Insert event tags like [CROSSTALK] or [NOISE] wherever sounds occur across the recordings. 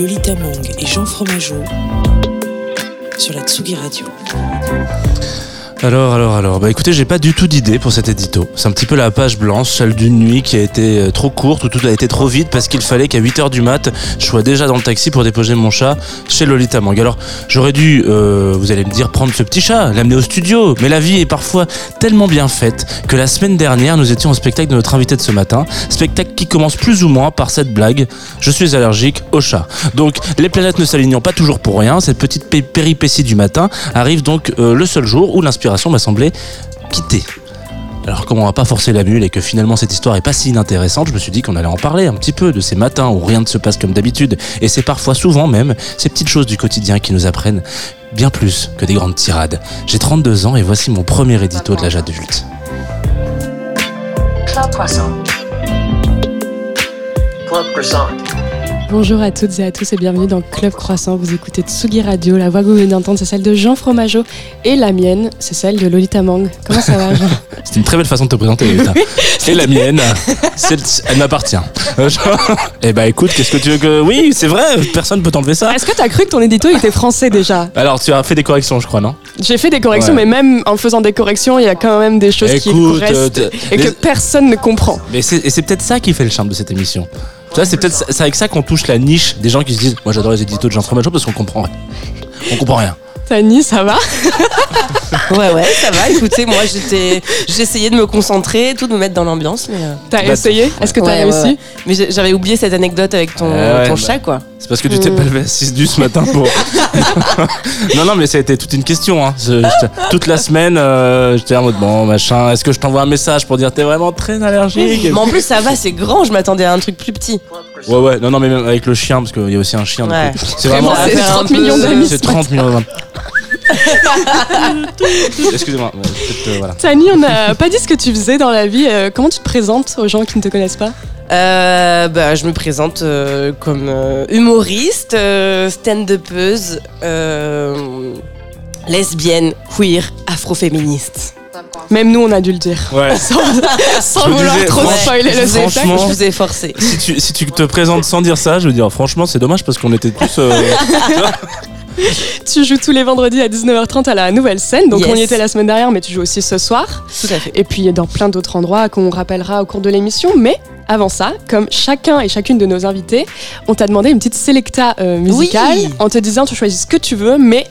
Lolita Mang et Jean Fromageau sur la Tsugi Radio. Alors, alors, alors, bah écoutez, j'ai pas du tout d'idée pour cet édito. C'est un petit peu la page blanche, celle d'une nuit qui a été euh, trop courte ou tout a été trop vite parce qu'il fallait qu'à 8h du mat, je sois déjà dans le taxi pour déposer mon chat chez Lolita Mang. Alors, j'aurais dû, euh, vous allez me dire, prendre ce petit chat, l'amener au studio. Mais la vie est parfois tellement bien faite que la semaine dernière, nous étions au spectacle de notre invité de ce matin. Spectacle qui commence plus ou moins par cette blague. Je suis allergique au chat. Donc, les planètes ne s'alignant pas toujours pour rien. Cette petite pé- péripétie du matin arrive donc euh, le seul jour où l'inspiration m'a semblé quitter. Alors comme on va pas forcer la mule et que finalement cette histoire est pas si inintéressante, je me suis dit qu'on allait en parler un petit peu de ces matins où rien ne se passe comme d'habitude. Et c'est parfois souvent même ces petites choses du quotidien qui nous apprennent bien plus que des grandes tirades. J'ai 32 ans et voici mon premier édito de l'âge adulte. Club Croissant. Club Croissant. Bonjour à toutes et à tous et bienvenue dans Club Croissant. Vous écoutez Tsugi Radio. La voix que vous venez d'entendre, c'est celle de Jean Fromageau. Et la mienne, c'est celle de Lolita Mang. Comment ça va, Jean? [LAUGHS] C'est une très belle façon de te présenter, Lolita. [LAUGHS] Et la mienne, elle m'appartient. [LAUGHS] Eh bah écoute, qu'est-ce que tu veux que... Oui, c'est vrai, personne peut t'enlever ça. Est-ce que t'as cru que ton édito était français déjà? Alors tu as fait des corrections, je crois, non? J'ai fait des corrections, Ouais. mais même en faisant des corrections, il y a quand même des choses qui Écoute, restent euh, et les- que personne ne comprend. Mais et c'est peut-être ça qui fait le charme de cette émission. Tu vois, c'est peut-être c'est avec ça qu'on touche la niche des gens qui se disent Moi j'adore les éditos de Jean Fromageau parce qu'on comprend rien. On comprend rien. Tani, ça va? [LAUGHS] Ouais, ouais, ça va. Écoutez, moi, j'étais, j'essayais de me concentrer, tout de me mettre dans l'ambiance, mais. euh, T'as Bah, essayé Est-ce que t'as ouais, réussi ouais. Mais j'avais oublié cette anecdote avec ton, Ouais, ouais, ton bah. chat, quoi. C'est parce que tu t'es pas levé à 6 du ce matin pour. [LAUGHS] non, non, mais ça a été toute une question. Hein. Je- toute la semaine, euh, j'étais en mode Bon, machin, est-ce que je t'envoie un message pour dire T'es vraiment très allergique? Mais en plus, ça va, c'est grand. Je m'attendais à un truc plus petit. Ouais, ouais, non, non, mais même avec le chien, parce qu'il y a aussi un chien. Ouais. C'est Vraiment, c'est va faire 30 un peu- millions d'amis. C'est ce matin. 30 millions de. [LAUGHS] Excusez-moi, euh, voilà. Tani, on n'a pas dit ce que tu faisais dans la vie. Euh, comment tu te présentes aux gens qui ne te connaissent pas? Euh, bah, je me présente euh, comme euh, humoriste, euh, stand-upeuse, euh, lesbienne, queer, afroféministe. Même nous, on a dû le dire. Ouais. [LAUGHS] Sans, vouloir disais, trop spoiler le spectacle. je vous ai forcé. si tu, si tu te présentes sans dire ça, je veux dire, franchement, c'est dommage parce qu'on était tous. [LAUGHS] Tu joues tous les vendredis à 19h30 à la nouvelle scène. Donc Yes. on y était la semaine dernière, mais tu joues aussi ce soir. Tout à fait. Et puis dans plein d'autres endroits qu'on rappellera au cours de l'émission. Mais avant ça, comme chacun et chacune de nos invités, on t'a demandé une petite sélecta euh, musicale Oui. en te disant tu choisis ce que tu veux, mais,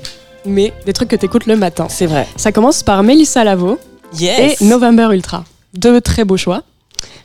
mais des trucs que tu écoutes le matin. C'est vrai. Ça commence par Mélissa Lavo Yes. et November Ultra. Deux très beaux choix.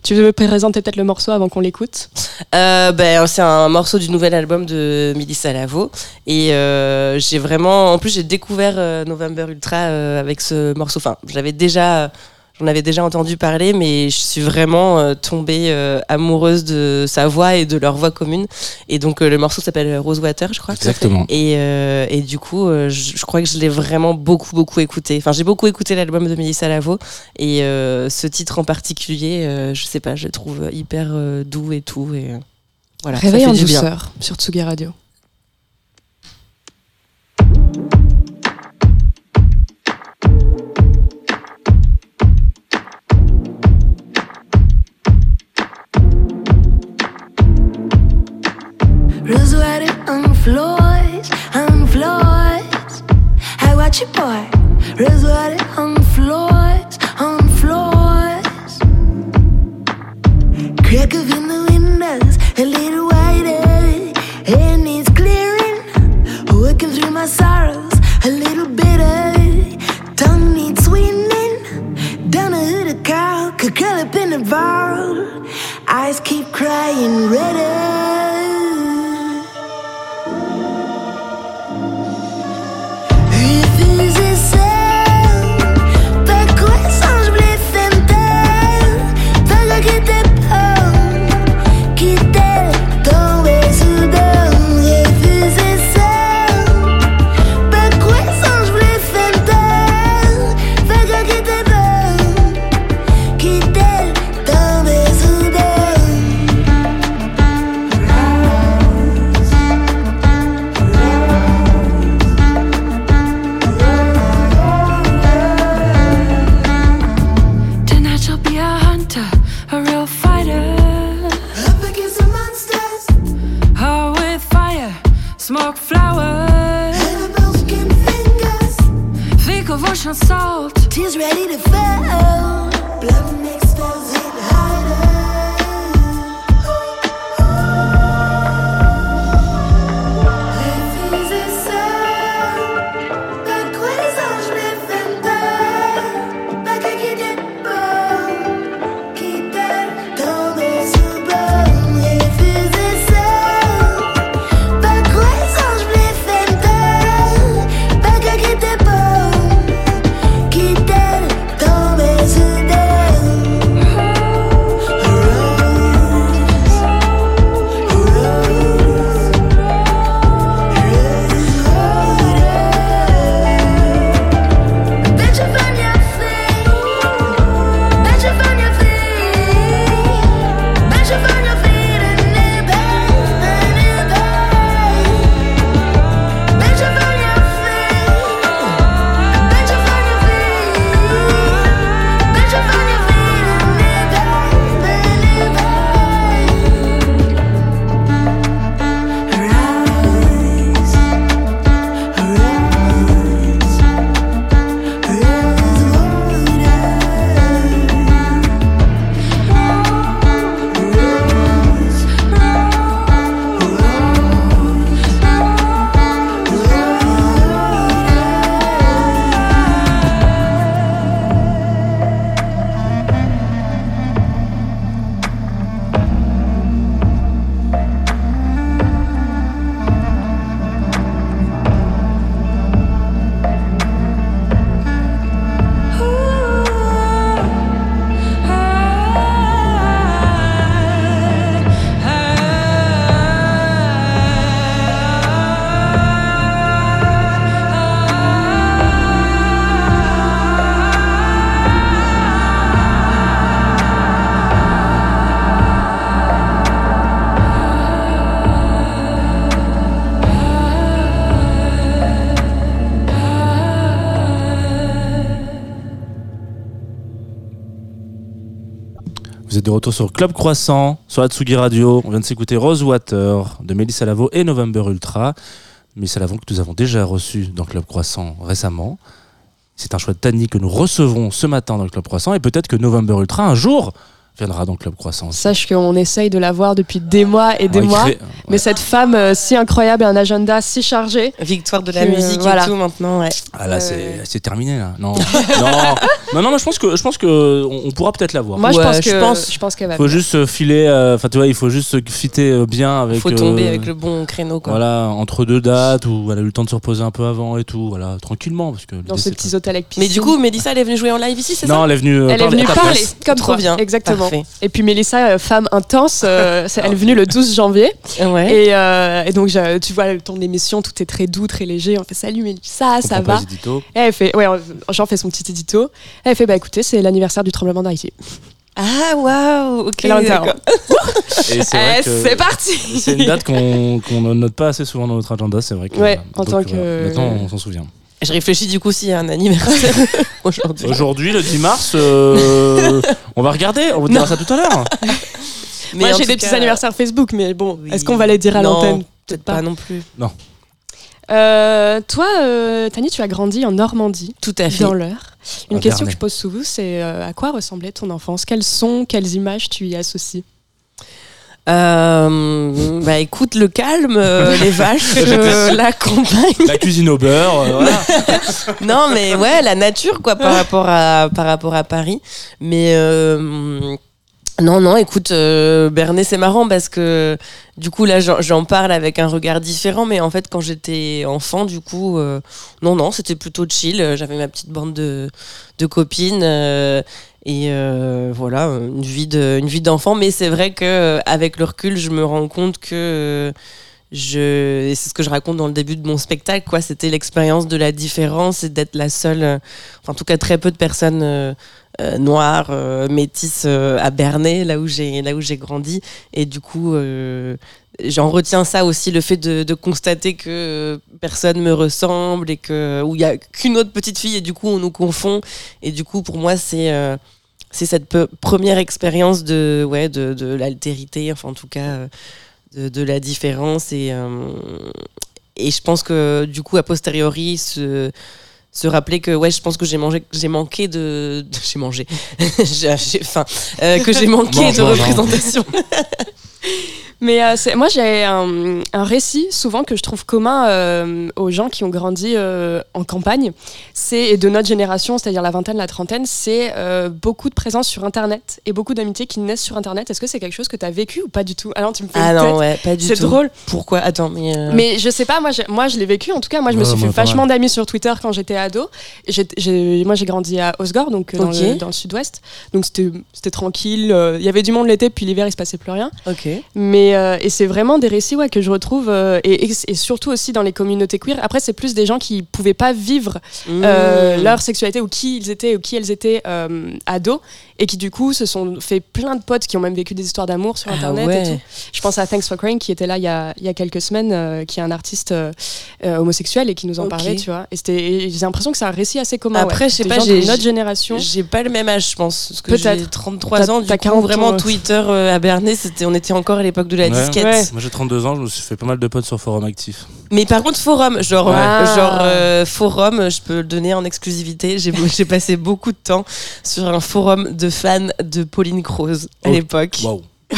Tu veux présenter peut-être le morceau avant qu'on l'écoute Euh, ben, c'est un morceau du nouvel album de Melissa Lavo. Et euh, j'ai vraiment. En plus, j'ai découvert euh, November Ultra euh, avec ce morceau. Enfin, j'avais déjà. J'en avais déjà entendu parler, mais je suis vraiment euh, tombée euh, amoureuse de sa voix et de leur voix commune. Et donc, euh, le morceau s'appelle Rosewater, je crois. Exactement. Et, euh, et du coup, euh, je, je crois que je l'ai vraiment beaucoup, beaucoup écouté. Enfin, j'ai beaucoup écouté l'album de Melissa Lavo. Et euh, ce titre en particulier, euh, je sais pas, je le trouve hyper euh, doux et tout. Et euh, voilà, Réveil ça en bien. douceur sur Tsugi Radio. Rosewater on floors, on floors. I watch you boy. Rosewater on floors, on floors. Crack of in the windows, a little wider, and it's clearing. Working through my sorrows, a little bitter. Tongue needs sweetening. Down a hood, a cow could curl up in a ball. Eyes keep crying redder. Smoke flowers. Annabelle skin fingers, Think of ocean salt. tears ready to fall. Retour sur Club Croissant, sur Atsugi Radio. On vient de s'écouter Rosewater de Mélissa Lavo et November Ultra. Mélissa Lavo que nous avons déjà reçu dans Club Croissant récemment. C'est un choix de Tani que nous recevons ce matin dans Club Croissant et peut-être que November Ultra un jour viendra dans Club Croissant. Sache qu'on essaye de la voir depuis des mois et des mois. Mais cette femme euh, si incroyable et un agenda si chargé. Victoire de la Que, musique voilà. et tout maintenant, ouais. Ah là, Euh, c'est c'est terminé là. Non, [LAUGHS] non, non, non, mais je pense que je pense que on on pourra peut-être la voir. Moi, je pense je que pense. je pense qu'elle va. Il faut juste se filer. euh, Enfin, tu vois, il faut juste se fitter euh, bien avec. Faut tomber euh, avec le bon créneau, quoi. Voilà, entre deux dates où elle a eu le temps de se reposer un peu avant et tout. Voilà, tranquillement parce que. dans ces petits hôtels avec piscine. Mais du coup, Mélissa, elle est venue jouer en live ici, c'est ça Non, elle est venue. euh, elle est parler venue parler comme Trop bien. Exactement. Et puis Mélissa, euh, femme intense, euh, [LAUGHS] elle est venue le 12 janvier. Ouais. Et, euh, et donc, je- tu vois, le ton de l'émission, tout est très doux, très léger. On fait salut Mélissa, ça Comprends pas va? les éditos. Et elle fait, ouais, j'en fais son petit édito. Elle fait, bah écoutez, c'est l'anniversaire du tremblement d'Haïti. Ah, waouh, ok. On [LAUGHS] c'est Eh, c'est parti C'est une date qu'on ne note pas assez souvent dans notre agenda, c'est vrai. Que, Ouais, en Donc, tant euh, que- Maintenant, on s'en souvient. Je réfléchis du coup s'il y a un anniversaire [LAUGHS] aujourd'hui. Aujourd'hui, le 10 mars, euh, [LAUGHS] on va regarder, on vous dira ça tout à l'heure. [LAUGHS] Mais Moi, j'ai des petits cas, anniversaires Facebook, mais bon, oui. est-ce qu'on va les dire à Non, l'antenne? Peut-être pas non plus. Euh, toi, euh, Tani, tu as grandi en Normandie, Tout à fait. dans l'heure. Une question que je pose souvent, c'est euh, à quoi ressemblait ton enfance? Quels sons, quelles images tu y associes? Euh, bah écoute, le calme, euh, [LAUGHS] les vaches, euh, la campagne. La cuisine au beurre, euh, voilà. [LAUGHS] non, mais ouais, la nature, quoi, par rapport à, par rapport à Paris. Mais euh, non, non, écoute, Bernay, c'est marrant parce que du coup, là, j'en- j'en parle avec un regard différent. Mais en fait, quand j'étais enfant, du coup, euh, non, non, c'était plutôt chill. J'avais ma petite bande de, de copines. euh, et euh, voilà, une vie vie d'enfant. Mais c'est vrai que euh, avec le recul, je me rends compte que euh, je, et c'est ce que je raconte dans le début de mon spectacle, quoi. C'était l'expérience de la différence et d'être la seule, en tout cas très peu de personnes noires, métisses à Bernay, là où j'ai, là où j'ai grandi. Et du coup, j'en retiens ça aussi, le fait de, constater que personne me ressemble et que où il y a qu'une autre petite fille et du coup on nous confond. Et du coup, pour moi, c'est c'est cette première expérience de, ouais, de, de l'altérité, enfin en tout cas euh, de, de la différence. Et, euh, et je pense que du coup, a posteriori, se, se rappeler que ouais, je pense que j'ai mangé, j'ai manqué de, de- j'ai mangé, [LAUGHS] j'ai faim, Euh, que j'ai [LAUGHS] manqué Mange, de mange. représentation. [LAUGHS] Mais euh, moi, j'ai un, un récit souvent que je trouve commun euh, aux gens qui ont grandi euh, en campagne. C'est et de notre génération, c'est-à-dire la vingtaine, la trentaine, c'est euh, beaucoup de présence sur Internet et beaucoup d'amitiés qui naissent sur Internet. Est-ce que c'est quelque chose que tu as vécu ou pas du tout? Ah non, tu me fais Ah non, ouais, pas du tout. C'est drôle. Pourquoi? Attends, mais. euh, Mais je sais pas, moi, moi je l'ai vécu. En tout cas, moi je me suis fait vachement d'amis sur Twitter quand j'étais ado. Moi j'ai grandi à Osgore, donc euh, dans, le, dans le sud-ouest. Donc c'était c'était tranquille. euh, Il y avait du monde l'été, puis l'hiver il se passait plus rien. Ok. Mais euh, et c'est vraiment des récits ouais, que je retrouve euh, et, surtout aussi dans les communautés queer. Après, c'est plus des gens qui pouvaient pas vivre euh, Mmh. leur sexualité ou qui ils étaient ou qui elles étaient ados et qui du coup se sont fait plein de potes qui ont même vécu des histoires d'amour sur Ah internet ouais. et tout. Je pense à Thanks for Crying qui était là il y a, il y a quelques semaines, euh, qui est un artiste euh, euh, homosexuel et qui nous en parlait, tu vois. Et c'était, j'ai l'impression que c'est un récit assez commun. Après, ouais. je sais pas, j'ai- notre génération. J'ai pas le même âge, je pense. Parce que Peut-être. j'ai 33 T'as- ans, du coup, 40 vraiment, ans. Twitter euh, à Bernay, c'était, on était encore à l'époque de la Ouais. disquette. Ouais. Moi j'ai 32 ans, je me suis fait pas mal de potes sur forum actif. Mais par contre, forum, genre, Ouais. euh, genre euh, forum, je peux le donner en exclusivité. J'ai, j'ai passé beaucoup de temps sur un forum de fans de Pauline Croze à Oh. l'époque. Waouh. [LAUGHS]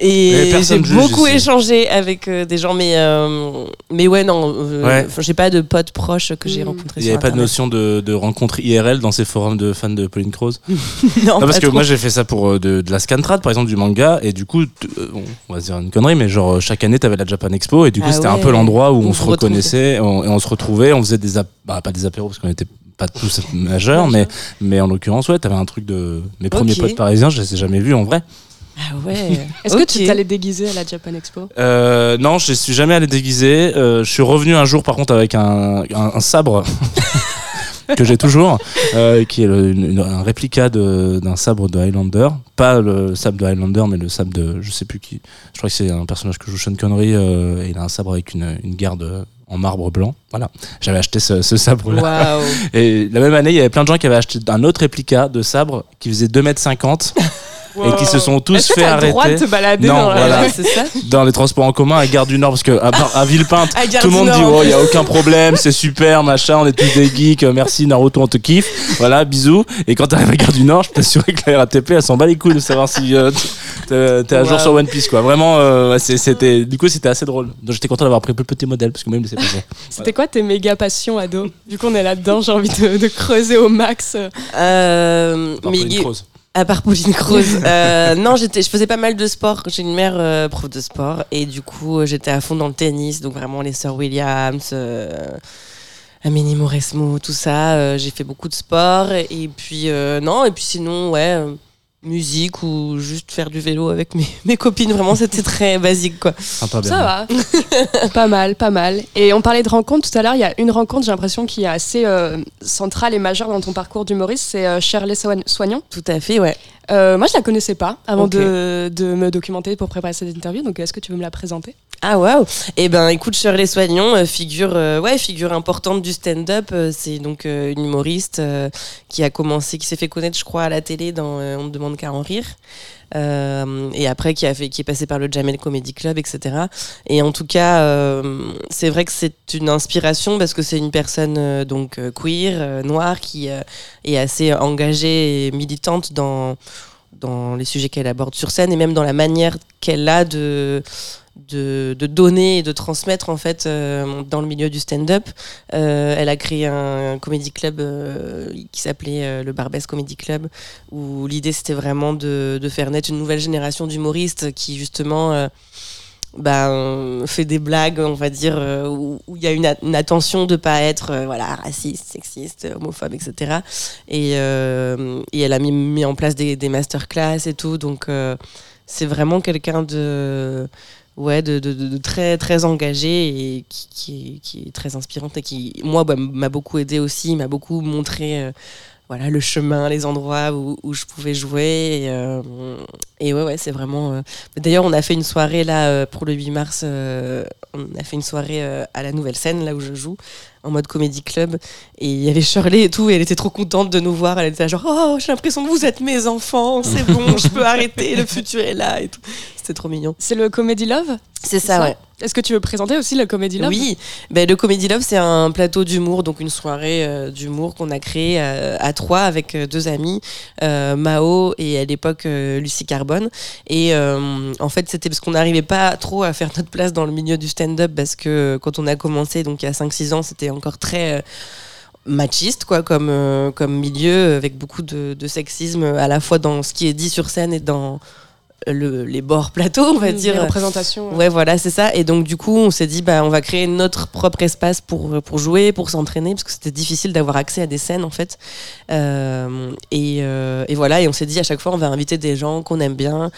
Et j'ai juge beaucoup échangé avec euh, des gens, mais, euh, mais ouais, non, euh, Ouais. j'ai pas de potes proches que j'ai Mm. rencontrés Il n'y avait pas de notion de, de rencontre IRL dans ces forums de fans de Pauline Croze [LAUGHS] Non, Non, parce que trop. moi j'ai fait ça pour de, de la scantrad par exemple du manga et du coup bon, on va se dire une connerie mais genre chaque année t'avais la Japan Expo et du coup Ah c'était un peu l'endroit où on, On se reconnaissait et on, et on se retrouvait on faisait des bah, pas des apéros parce qu'on était pas tous majeurs mais mais en l'occurrence ouais t'avais un truc de mes premiers Ok. potes parisiens je les ai jamais vus en vrai Ah ouais. [LAUGHS] Est-ce que tu t'allais déguiser à la Japan Expo? Euh, non je suis jamais allé déguisé Euh, je suis revenu un jour par contre avec un, un, un sabre [LAUGHS] que j'ai toujours, euh, qui est le- une- une- un réplica de- d'un sabre de Highlander. Pas le sabre de Highlander, mais le sabre de je sais plus qui. Je crois que c'est un personnage que joue Sean Connery. euh, et il a un sabre avec une, une garde en marbre blanc. Voilà. J'avais acheté ce, ce sabre-là. Et la même année, il y avait plein de gens qui avaient acheté un autre réplica de sabre qui faisait 2m50 et qui se sont tous fait le droit de arrêter. te balader Non, dans la- voilà. Ouais, c'est ça. dans les transports en commun à Gare du Nord parce que à, Villepinte À tout le monde dit oh il y a aucun problème c'est super machin on est tous des geeks euh, merci Naruto on te kiffe. Voilà bisous. Et quand t'arrives à Gare du Nord je peux t'assurer que la RATP elle s'en bat les couilles de savoir si euh, t'es t'es à jour sur One Piece quoi. Vraiment euh, c'était du coup c'était assez drôle. Donc j'étais content d'avoir pris le petit modèle parce que moi il me laissait passer [LAUGHS] C'était quoi tes méga passions ado? Du coup, on est là-dedans, j'ai envie de, de creuser au max. Euh, à part Pauline Croze. [LAUGHS] Euh, non, j'étais, je faisais pas mal de sport. J'ai une mère euh, prof de sport et du coup, euh, j'étais à fond dans le tennis. Donc vraiment les sœurs Williams, euh, Amélie Mauresmo, tout ça. J'ai fait beaucoup de sport et puis euh, non et puis sinon ouais. Musique ou juste faire du vélo avec mes, [LAUGHS] mes copines vraiment c'était très basique quoi Sympa, bien. Ça va. [LAUGHS] pas mal, pas mal. Et on parlait de rencontres tout à l'heure. Il y a une rencontre, j'ai l'impression, qui est assez euh, centrale et majeure dans ton parcours d'humoriste. C'est euh, Shirley Soign- Soignon. tout à fait ouais Euh, moi, je la connaissais pas avant de, de me documenter pour préparer cette interview. Donc, est-ce que tu veux me la présenter? Ah waouh Eh ben écoute Shirley Soignon, euh, figure euh, ouais figure importante du stand-up. euh, c'est donc euh, une humoriste euh, qui a commencé, qui s'est fait connaître je crois à la télé dans euh, On ne demande qu'à en rire. Euh, et après qui a fait qui est passé par le Jamel Comedy Club etc et en tout cas euh, c'est vrai que c'est une inspiration parce que c'est une personne euh, donc queer noire qui est assez engagée et militante dans dans les sujets qu'elle aborde sur scène et même dans la manière qu'elle a de de, donner et de transmettre en fait euh, dans le milieu du stand-up. Euh, elle a créé un, un comedy club euh, qui s'appelait le Barbès Comedy Club, où l'idée c'était vraiment de, de faire naître une nouvelle génération d'humoristes qui justement ben, fait des blagues, on va dire, euh, où il y a une, attention de pas être euh, voilà, raciste, sexiste, homophobe, etc. Et, euh, et elle a mis, mis en place des, des masterclass et tout, donc c'est vraiment quelqu'un de ouais de, très très engagé et qui, qui, est, très inspirante et qui moi bah, m'a beaucoup aidé aussi m'a beaucoup montré voilà, le chemin, les endroits où, où je pouvais jouer. Et, euh, ouais, ouais, c'est vraiment. euh, D'ailleurs, on a fait une soirée là euh, pour le 8 mars. on a fait une soirée à la nouvelle scène, là où je joue, en mode comédie club. Et il y avait Shirley et tout, et elle était trop contente de nous voir. Elle était là, genre, oh, j'ai l'impression que vous êtes mes enfants, c'est bon, je peux arrêter, le futur est là et tout. C'était trop mignon. C'est le Comedy Love C'est ça, ouais. Est-ce que tu veux présenter aussi le Comedy Love Oui, ben, le Comedy Love, c'est un plateau d'humour, donc une soirée euh, d'humour qu'on a créé euh, à trois avec euh, deux amis, euh, Mao et à l'époque Lucie Carbone. Et en fait, c'était parce qu'on n'arrivait pas trop à faire notre place dans le milieu du stand-up parce que quand on a commencé, donc il y a 5-6 ans, c'était encore très. machiste quoi comme euh, comme milieu avec beaucoup de, de sexisme à la fois dans ce qui est dit sur scène et dans le, les bords plateaux on va Mmh, dire les représentations. Ouais, voilà, c'est ça. Et donc, du coup, on s'est dit, bah, on va créer notre propre espace pour, pour jouer, pour s'entraîner, parce que c'était difficile d'avoir accès à des scènes, en fait. Euh, et, euh, et voilà, et on s'est dit, à chaque fois, on va inviter des gens qu'on aime bien,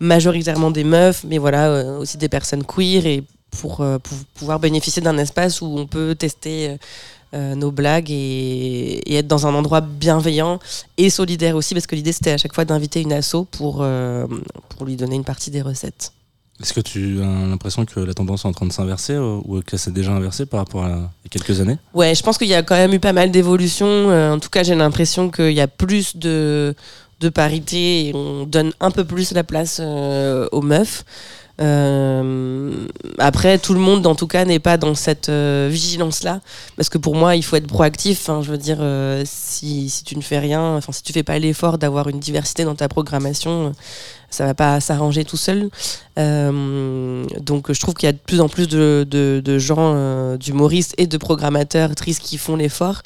majoritairement des meufs, mais voilà, euh, aussi des personnes queer, et pour, pour pouvoir bénéficier d'un espace où on peut tester. Euh, nos blagues et, et être dans un endroit bienveillant et solidaire aussi parce que l'idée c'était à chaque fois d'inviter une asso pour, euh, pour lui donner une partie des recettes. Est-ce que tu as l'impression que la tendance est en train de s'inverser euh, ou que c'est déjà inversé par rapport à il y a quelques années? Ouais, je pense qu'il y a quand même eu pas mal d'évolutions. En tout cas, j'ai l'impression qu'il y a plus de, de parité et on donne un peu plus la place euh, aux meufs. Euh, après, tout le monde, en tout cas, n'est pas dans cette euh, vigilance-là, parce que pour moi, il faut être proactif. Enfin, je veux dire, euh, si, tu ne fais rien, si tu fais pas l'effort d'avoir une diversité dans ta programmation, ça va pas s'arranger tout seul. Donc, je trouve qu'il y a de plus en plus de, de, gens, d'humoristes et de programmateurs, actrices qui font l'effort.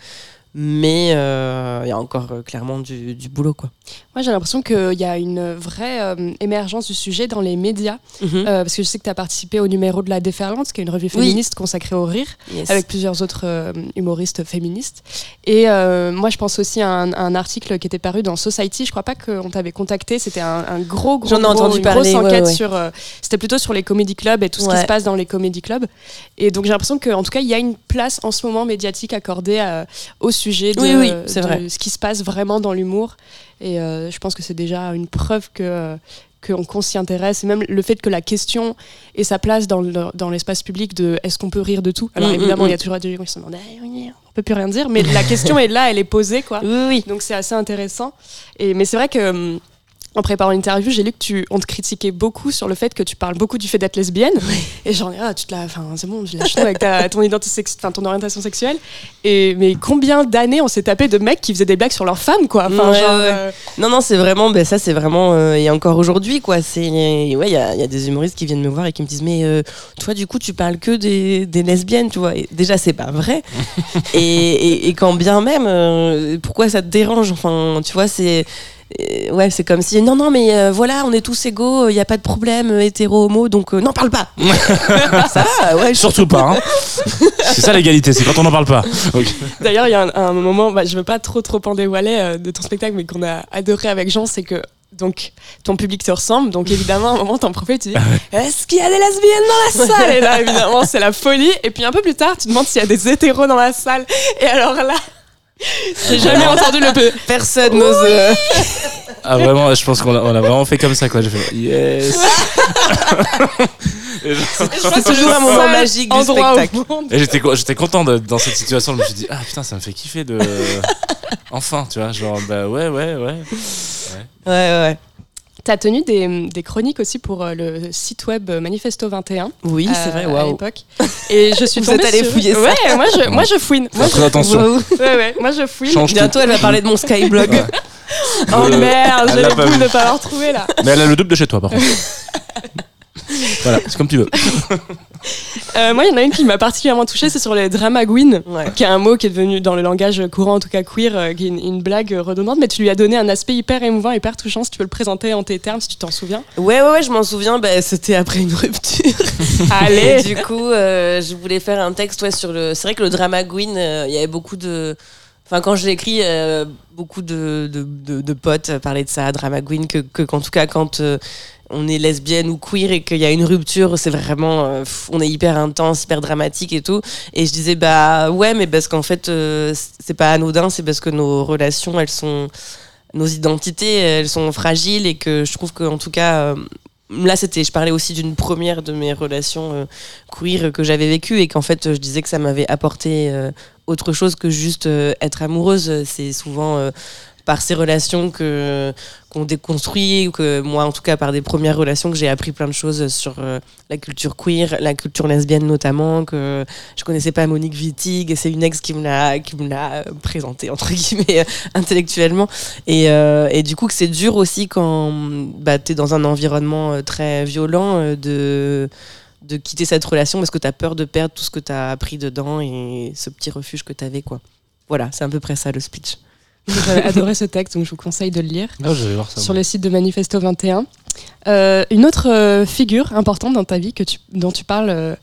Mais euh, il y a encore euh, clairement du, du boulot, quoi. Moi, j'ai l'impression qu'il y a une vraie euh, émergence du sujet dans les médias. Mhm. Parce que je sais que tu as participé au numéro de La Déferlante, qui est une revue Oui. féministe consacrée au rire, Yes. avec plusieurs autres humoristes féministes. Et moi, je pense aussi à un, à un article qui était paru dans Society. Je crois pas qu'on t'avait contacté. C'était un, un gros, gros, J'en ai gros- entendu une parler, grosse enquête ouais. sur. C'était plutôt sur les comédie clubs et tout ce qui se passe dans les comédie clubs. Et donc, j'ai l'impression qu'en tout cas, il y a une place en ce moment médiatique accordée au sujet de, Oui, oui, de vrai. ce qui se passe vraiment dans l'humour. Et euh, je pense que c'est déjà une preuve que euh, qu'on s'y intéresse. Et même le fait que la question ait sa place dans le- dans l'espace public de est-ce qu'on peut rire de tout? Alors Mm, évidemment, mm, il y a toujours des gens qui se demandent oui, on peut plus rien dire, mais la [LAUGHS] question est là, elle est posée quoi. Oui, oui. Donc c'est assez intéressant. Et mais c'est vrai que hum, en préparant l'interview, j'ai lu que tu on te critiquait beaucoup sur le fait que tu parles beaucoup du fait d'être lesbienne. Et j'en ai ah, tu te la enfin c'est bon, je lâche tout avec ta, ton enfin ton orientation sexuelle. Et mais combien d'années on s'est tapé de mecs qui faisaient des blagues sur leurs femmes quoi? Enfin Ouais, genre, ouais. euh, Non, non, c'est vraiment, ben, ça, c'est vraiment, euh, et encore aujourd'hui, quoi. C'est, ouais, il y a, il y a des humoristes qui viennent me voir et qui me disent, mais euh, toi, du coup, tu parles que des, des lesbiennes, tu vois. Et déjà, c'est pas vrai. [LAUGHS] et, et, et quand bien même, pourquoi ça te dérange? Enfin, tu vois, c'est. Euh, Ouais, c'est comme si non, non, mais euh, voilà, on est tous égaux, il n'y a pas de problème, euh, hétéro, homo, donc euh, n'en parle pas. [LAUGHS] ça, va, ouais, je- Surtout pas. hein. c'est ça l'égalité, c'est quand on n'en parle pas. Ok. D'ailleurs, il y a un, un moment, bah, je veux pas trop trop en dévoiler euh, de ton spectacle, mais qu'on a adoré avec Jean, c'est que donc ton public te ressemble, donc évidemment, à un moment, t'en profites, tu dis Est-ce qu'il y a des lesbiennes dans la salle? Et là, évidemment, c'est la folie. Et puis un peu plus tard, tu demandes s'il y a des hétéros dans la salle. Et alors là, j'ai jamais entendu le peu. Personne n'ose. euh, Ah vraiment, je pense qu'on a, on a vraiment fait comme ça quoi. J'ai fait yes. [LAUGHS] Et genre- C'est toujours un moment magique du endroit spectacle. au monde. Et j'étais co- j'étais content dans cette situation. Je me suis dit ah putain ça me fait kiffer de enfin tu vois genre bah ouais ouais ouais. Ouais, ouais. T'as tenu des, des chroniques aussi pour euh, le site web Manifesto 21. Oui, c'est euh, vrai, À waouh. l'époque. [LAUGHS] Et je suis Vous tombée êtes allé sur- fouiller ça. Ouais, moi je, moi je fouine. Moi, très attention. Je- ouais, ouais, moi je fouine. Change tout. Bientôt, elle va parler de mon Skyblog. Ouais. Oh Euh, merde, j'ai le vu. de pas l'avoir trouvé là. Mais elle a le double de chez toi par contre. [LAUGHS] voilà c'est comme tu veux. [LAUGHS] Euh, moi, il y en a une qui m'a particulièrement touchée, c'est sur les dramagouines, Ouais. qui est un mot qui est devenu dans le langage courant, en tout cas queer, euh, qui est une, une blague redondante, mais tu lui as donné un aspect hyper émouvant, hyper touchant. Si tu peux le présenter en tes termes, si tu t'en souviens. Ouais, ouais, ouais, je m'en souviens. Bah, C'était après une rupture. [LAUGHS] Et Allez du coup, euh, je voulais faire un texte ouais, sur le. C'est vrai que le drama queen, euh, il y avait beaucoup de Enfin, quand je l'ai écrit, euh, beaucoup de, de, de- de potes parlaient de ça, drama queen, que, que qu'en tout cas, quand euh, on est lesbienne ou queer et qu'il y a une rupture, c'est vraiment, euh, on est hyper intense, hyper dramatique et tout. Et je disais, bah ouais, mais parce qu'en fait, euh, c'est pas anodin, c'est parce que nos relations, elles sont, nos identités, elles sont fragiles et que je trouve qu'en tout cas, euh, là, c'était, je parlais aussi d'une première de mes relations euh, queer que j'avais vécues et qu'en fait, je disais que ça m'avait apporté autre chose que juste être amoureuse. C'est souvent par ces relations que qu'on déconstruit ou que moi en tout cas par des premières relations que j'ai appris plein de choses sur euh, la culture queer, la culture lesbienne notamment que je connaissais pas Monique Wittig et c'est une ex qui me l'a qui me l'a présenté entre guillemets euh, [LAUGHS] intellectuellement et, euh, et du coup que c'est dur aussi quand bah, tu es dans un environnement euh, très violent euh, de de quitter cette relation parce que tu as peur de perdre tout ce que tu as appris dedans et ce petit refuge que tu avais quoi. Voilà, c'est à peu près ça le speech. J'avais adoré ce texte, donc je vous conseille de le lire. Ah, je vais voir ça. sur le site de Manifesto 21. Euh, une autre euh, figure importante dans ta vie que tu, dont tu parles euh,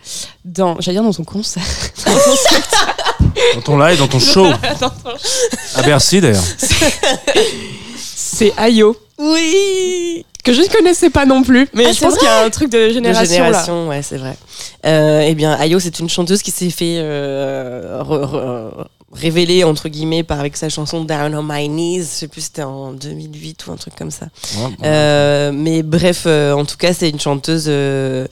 dans, j'allais dire dans ton concert, [LAUGHS] Dans ton live, [LAUGHS] dans ton show. À Bercy d'ailleurs. c'est Ayo, Oui que je ne connaissais pas non plus. Mais Ah, je pense qu'il y a un truc de génération, de génération, ouais, c'est vrai. Euh, eh bien, Ayo, c'est une chanteuse qui s'est fait euh, re- re- révéler entre guillemets par avec sa chanson Down on My Knees. Je sais plus, c'était en 2008 ou un truc comme ça. Ouais, bon. Euh, mais bref, euh, en tout cas, c'est une chanteuse euh,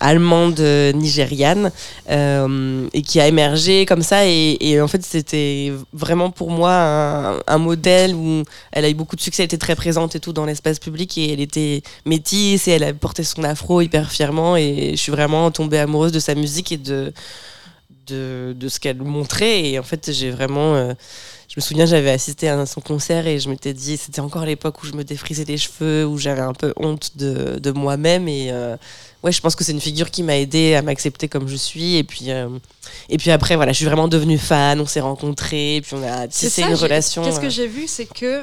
allemande nigériane et qui a émergé comme ça. Et, et en fait, c'était vraiment pour moi un, un modèle où elle a eu beaucoup de succès, elle était très présente et tout dans l'espace public et elle était métisse et elle a porté son afro hyper fièrement. Et je suis vraiment tombée amoureuse de sa musique et de de, de ce qu'elle montrait. Et en fait j'ai vraiment euh, je me souviens j'avais assisté à son concert et je m'étais dit c'était encore l'époque où je me défrisais les cheveux où j'avais un peu honte de, de moi-même. Et euh, ouais je pense que c'est une figure qui m'a aidé à m'accepter comme je suis. Et puis euh, et puis après voilà je suis vraiment devenue fan on s'est rencontrés et puis on a C'est tissé une relation Qu'est-ce que j'ai vu, c'est que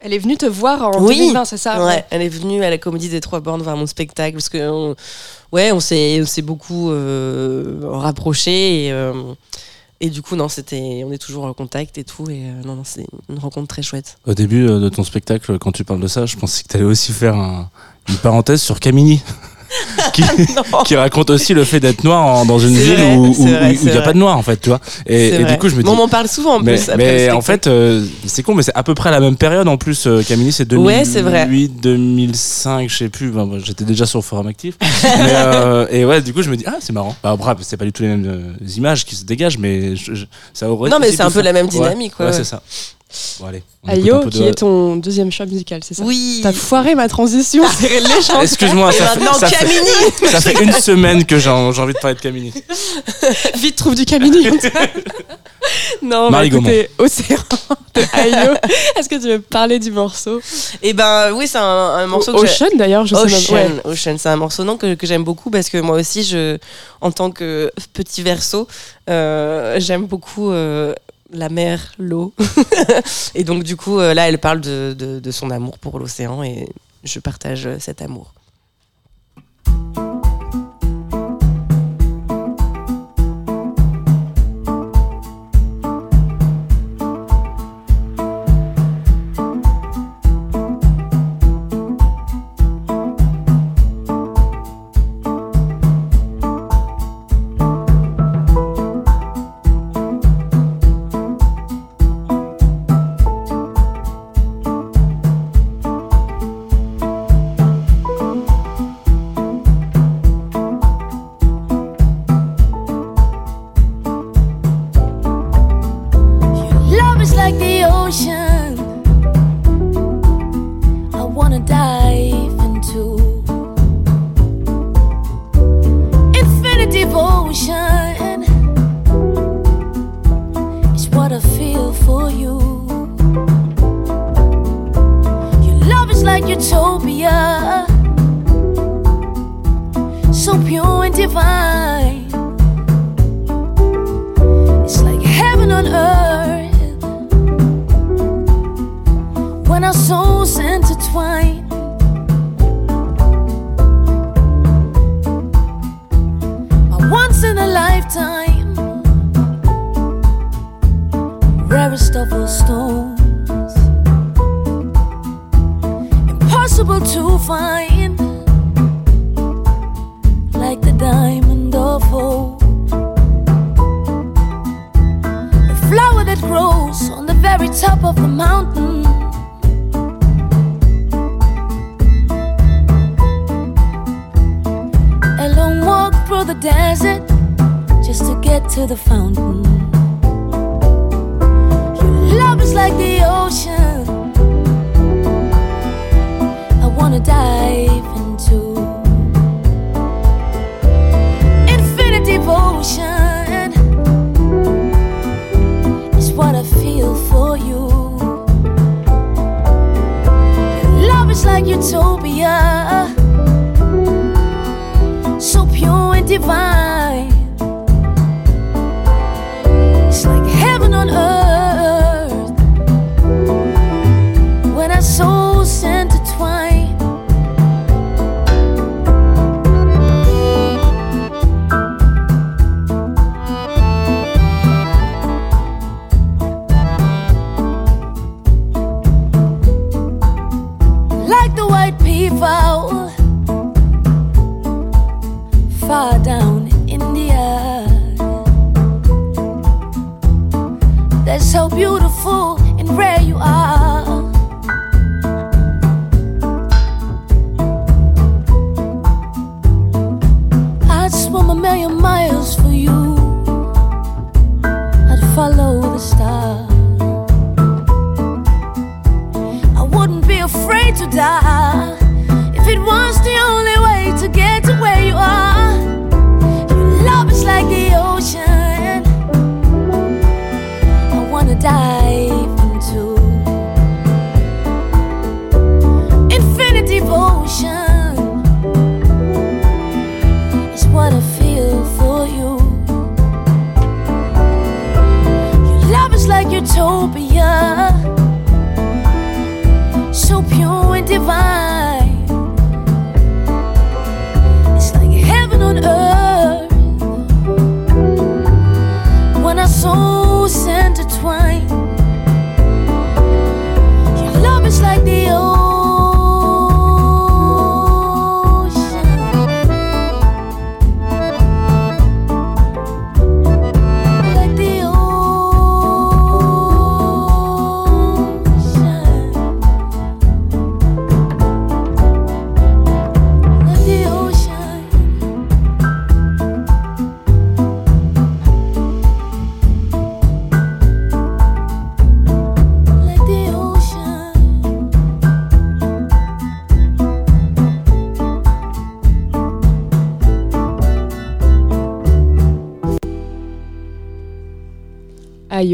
elle est venue te voir en Oui. 2020, c'est ça Ouais, elle est venue à la Comédie des Trois Bornes voir mon spectacle parce que on- ouais, on s'est on s'est beaucoup euh, rapprochés et euh, et du coup non, c'était on est toujours en contact et tout et euh, non non, c'est une rencontre très chouette. Au début euh, de ton spectacle, quand tu parles de ça, je pensais que tu allais aussi faire un- une parenthèse sur Camini. [LAUGHS] qui, qui raconte aussi le fait d'être noir en- dans une ville vrai, où il n'y a pas de noir en fait, tu vois. Et, du coup, je me dis. Bon, on m'en parle souvent en mais plus. après mais en fait, euh, c'est con, mais c'est à peu près la même période en plus. euh, Camini, c'est 2008, Ouais, vrai. 2005, je sais plus. Ben, J'étais déjà sur le forum actif. [LAUGHS] Mais, euh, et ouais, du coup, je me dis, ah, c'est marrant. Bah, c'est pas du tout les mêmes euh, images qui se dégagent, mais je- je- ça aurait Non, mais c'est un peu la même dynamique, ouais, Ouais, ouais. c'est ça. Bon, allez. on écoute un Ayo, peu qui de- est ton deuxième choix musical, c'est ça oui. T'as foiré ma transition, c'est léger. Excuse-moi, ça, fait- ça, fait, ça fait une semaine que j'ai envie de parler de Camini. [LAUGHS] Vite, trouve du Camini. [LAUGHS] non, Marie mais écoutez, Océan de Ayo. Est-ce que tu veux parler du morceau? Et ben oui, c'est un, un morceau que j'ai- Ocean d'ailleurs, je sais Ocean, même. ouais. Ocean, c'est un morceau non, que, que j'aime beaucoup parce que moi aussi, je, en tant que petit verso, euh, j'aime beaucoup euh, la mer, l'eau. [LAUGHS] et donc du coup, euh, là, elle parle de, son amour pour l'océan et je partage euh, cet amour. Find, like the diamond of hope. The flower that grows on the very top of the mountain. A long walk through the desert just to get to the fountain. Your love is like the ocean. Wanna dive into infinite devotion. Is what I feel for you. Your love is like utopia, so pure and divine. It's like heaven on earth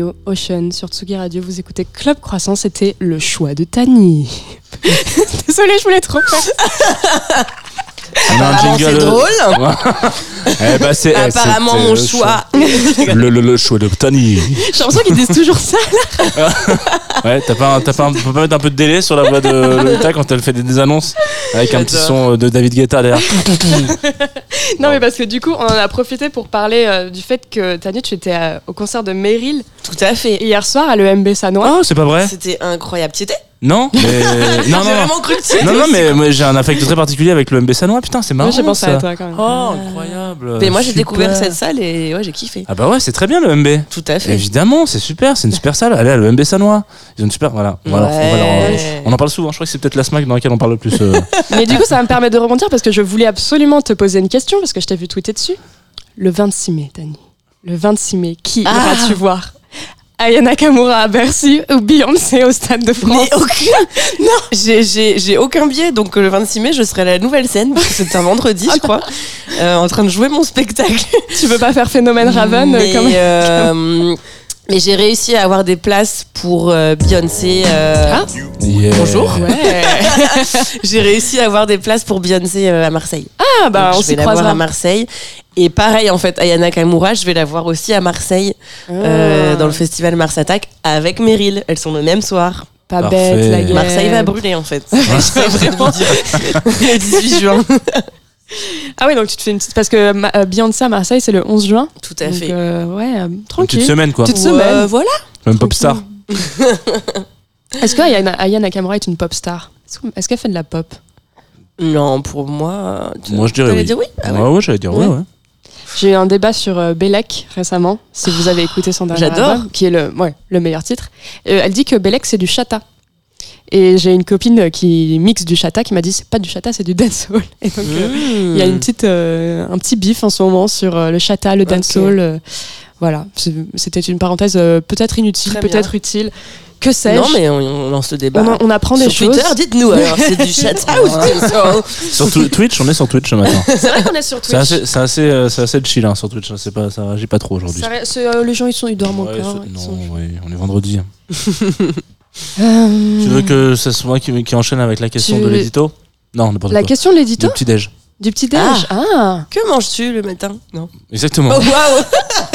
Ocean, sur Tsugi Radio, vous écoutez Club Croissant, c'était le choix de Tani. [LAUGHS] Désolée, je voulais trop faire. [LAUGHS] Apparemment, jingle. c'est drôle. [LAUGHS] Eh ben, c'est- eh, Apparemment, mon choix. Le, le, le choix de Tani. J'ai l'impression qu'ils disent toujours ça. [LAUGHS] Ouais, t'as pas, un- t'as pas, un- pas mettre un peu de délai sur la voix de Lolita quand elle fait des, des annonces avec un petit son de David Guetta derrière. [LAUGHS] Non, mais parce que du coup, on en a profité pour parler euh, du fait que Tani, tu étais euh, au concert de Meryl Tout à fait. hier soir à l'EMB Sanois. Oh, c'est pas vrai C'était incroyable. Tu étais Non mais... [LAUGHS] Non, J'ai non, non. vraiment cru que tu Non, mais moi, j'ai un affect très particulier avec le MB Sanois. Putain, c'est marrant. Moi, j'ai pensé ça. à toi quand même. Oh, incroyable. Mais moi, j'ai découvert cette salle et ouais, j'ai kiffé. Ah bah ouais, c'est très bien le MB. Tout à fait. Évidemment, c'est super, c'est une super salle. Allez, à le MB Sanois. Ils ont une super. Voilà. On, va leur- on va leur- Ouais. on en parle souvent. Je crois que c'est peut-être la SMAC dans laquelle on parle le plus. euh. [LAUGHS] Mais du coup, ça va me permettre de rebondir parce que je voulais absolument te poser une question parce que je t'ai vu tweeter dessus. Le 26 mai, Tani. Le 26 mai, qui Ah. iras-tu voir? Aya Nakamura à Bercy ou Beyoncé au Stade de France Mais aucun. [LAUGHS] non, j'ai- j'ai j'ai aucun billet. Donc le 26 mai, je serai à la nouvelle scène. parce que C'est un vendredi, je crois. euh, en train de jouer mon spectacle. Tu veux pas faire Phénomène Raven euh, mais, quand même euh, [LAUGHS] mais j'ai réussi à avoir des places pour euh, Beyoncé. euh, Ah. Yeah. Bonjour. Ouais. [LAUGHS] J'ai réussi à avoir des places pour Beyoncé euh, à Marseille. Ah bah Donc, on je s'y vais la voir croisera. à Marseille. Et pareil, en fait, Ayana Kamura, je vais la voir aussi à Marseille, euh, Ah. dans le festival Mars Attack, avec Meryl. Elles sont le même soir. Pas Parfait. bête la gueule. Marseille va brûler, en fait. [LAUGHS] C'est vraiment dire. [LAUGHS] Le 18 juin. [LAUGHS] Ah oui donc tu te fais une petite parce que euh, Beyoncé à Marseille c'est le 11 juin. Tout à Donc, fait. euh, ouais euh, Une tranquille. petite semaine quoi. Petite Ouais, semaine. voilà. Même pop star. Est-ce que Aya, Aya Nakamura est une pop star? Est-ce que- Est-ce qu'elle fait de la pop? Non, pour moi. tu- Moi, je dirais oui. dire oui? Ah ouais. ouais, ouais, j'allais dire ouais, Ouais. ouais. J'ai eu un débat sur euh, Belek récemment, si vous avez écouté son dernier J'adore. album, qui est le, ouais, le meilleur titre. Euh, elle dit que Belek c'est du chata. Et j'ai une copine qui mixe du chata qui m'a dit c'est pas du chata, c'est du dancehall. [LAUGHS] Et donc euh, il y a une petite, euh, un petit bif en ce moment sur euh, le chata, le dancehall. euh, voilà, c'était une parenthèse euh, peut-être inutile, peut-être utile. Que sais-je? Non, mais on, on lance le débat. on, en- on apprend des Sur choses. Twitter, dites-nous alors, c'est du [LAUGHS] chata ou du dancehall? Sur Twi- Twitch, on est sur Twitch ce matin. [LAUGHS] C'est vrai qu'on est sur C'est assez, c'est assez, euh, c'est assez chill hein, sur Twitch. hein, pas, ça réagit pas trop aujourd'hui. Euh, les gens ils sont ils dorment Ouais, encore. ils non, sont- ouais, on est vendredi. Euh, Tu veux que ce soit moi qui, qui enchaîne avec la question Tu- de l'édito Non, n'importe la quoi. question de l'édito Du petit déj. du petit déj. Ah. ah. Que manges-tu le matin Non. Exactement. Oh waouh [LAUGHS]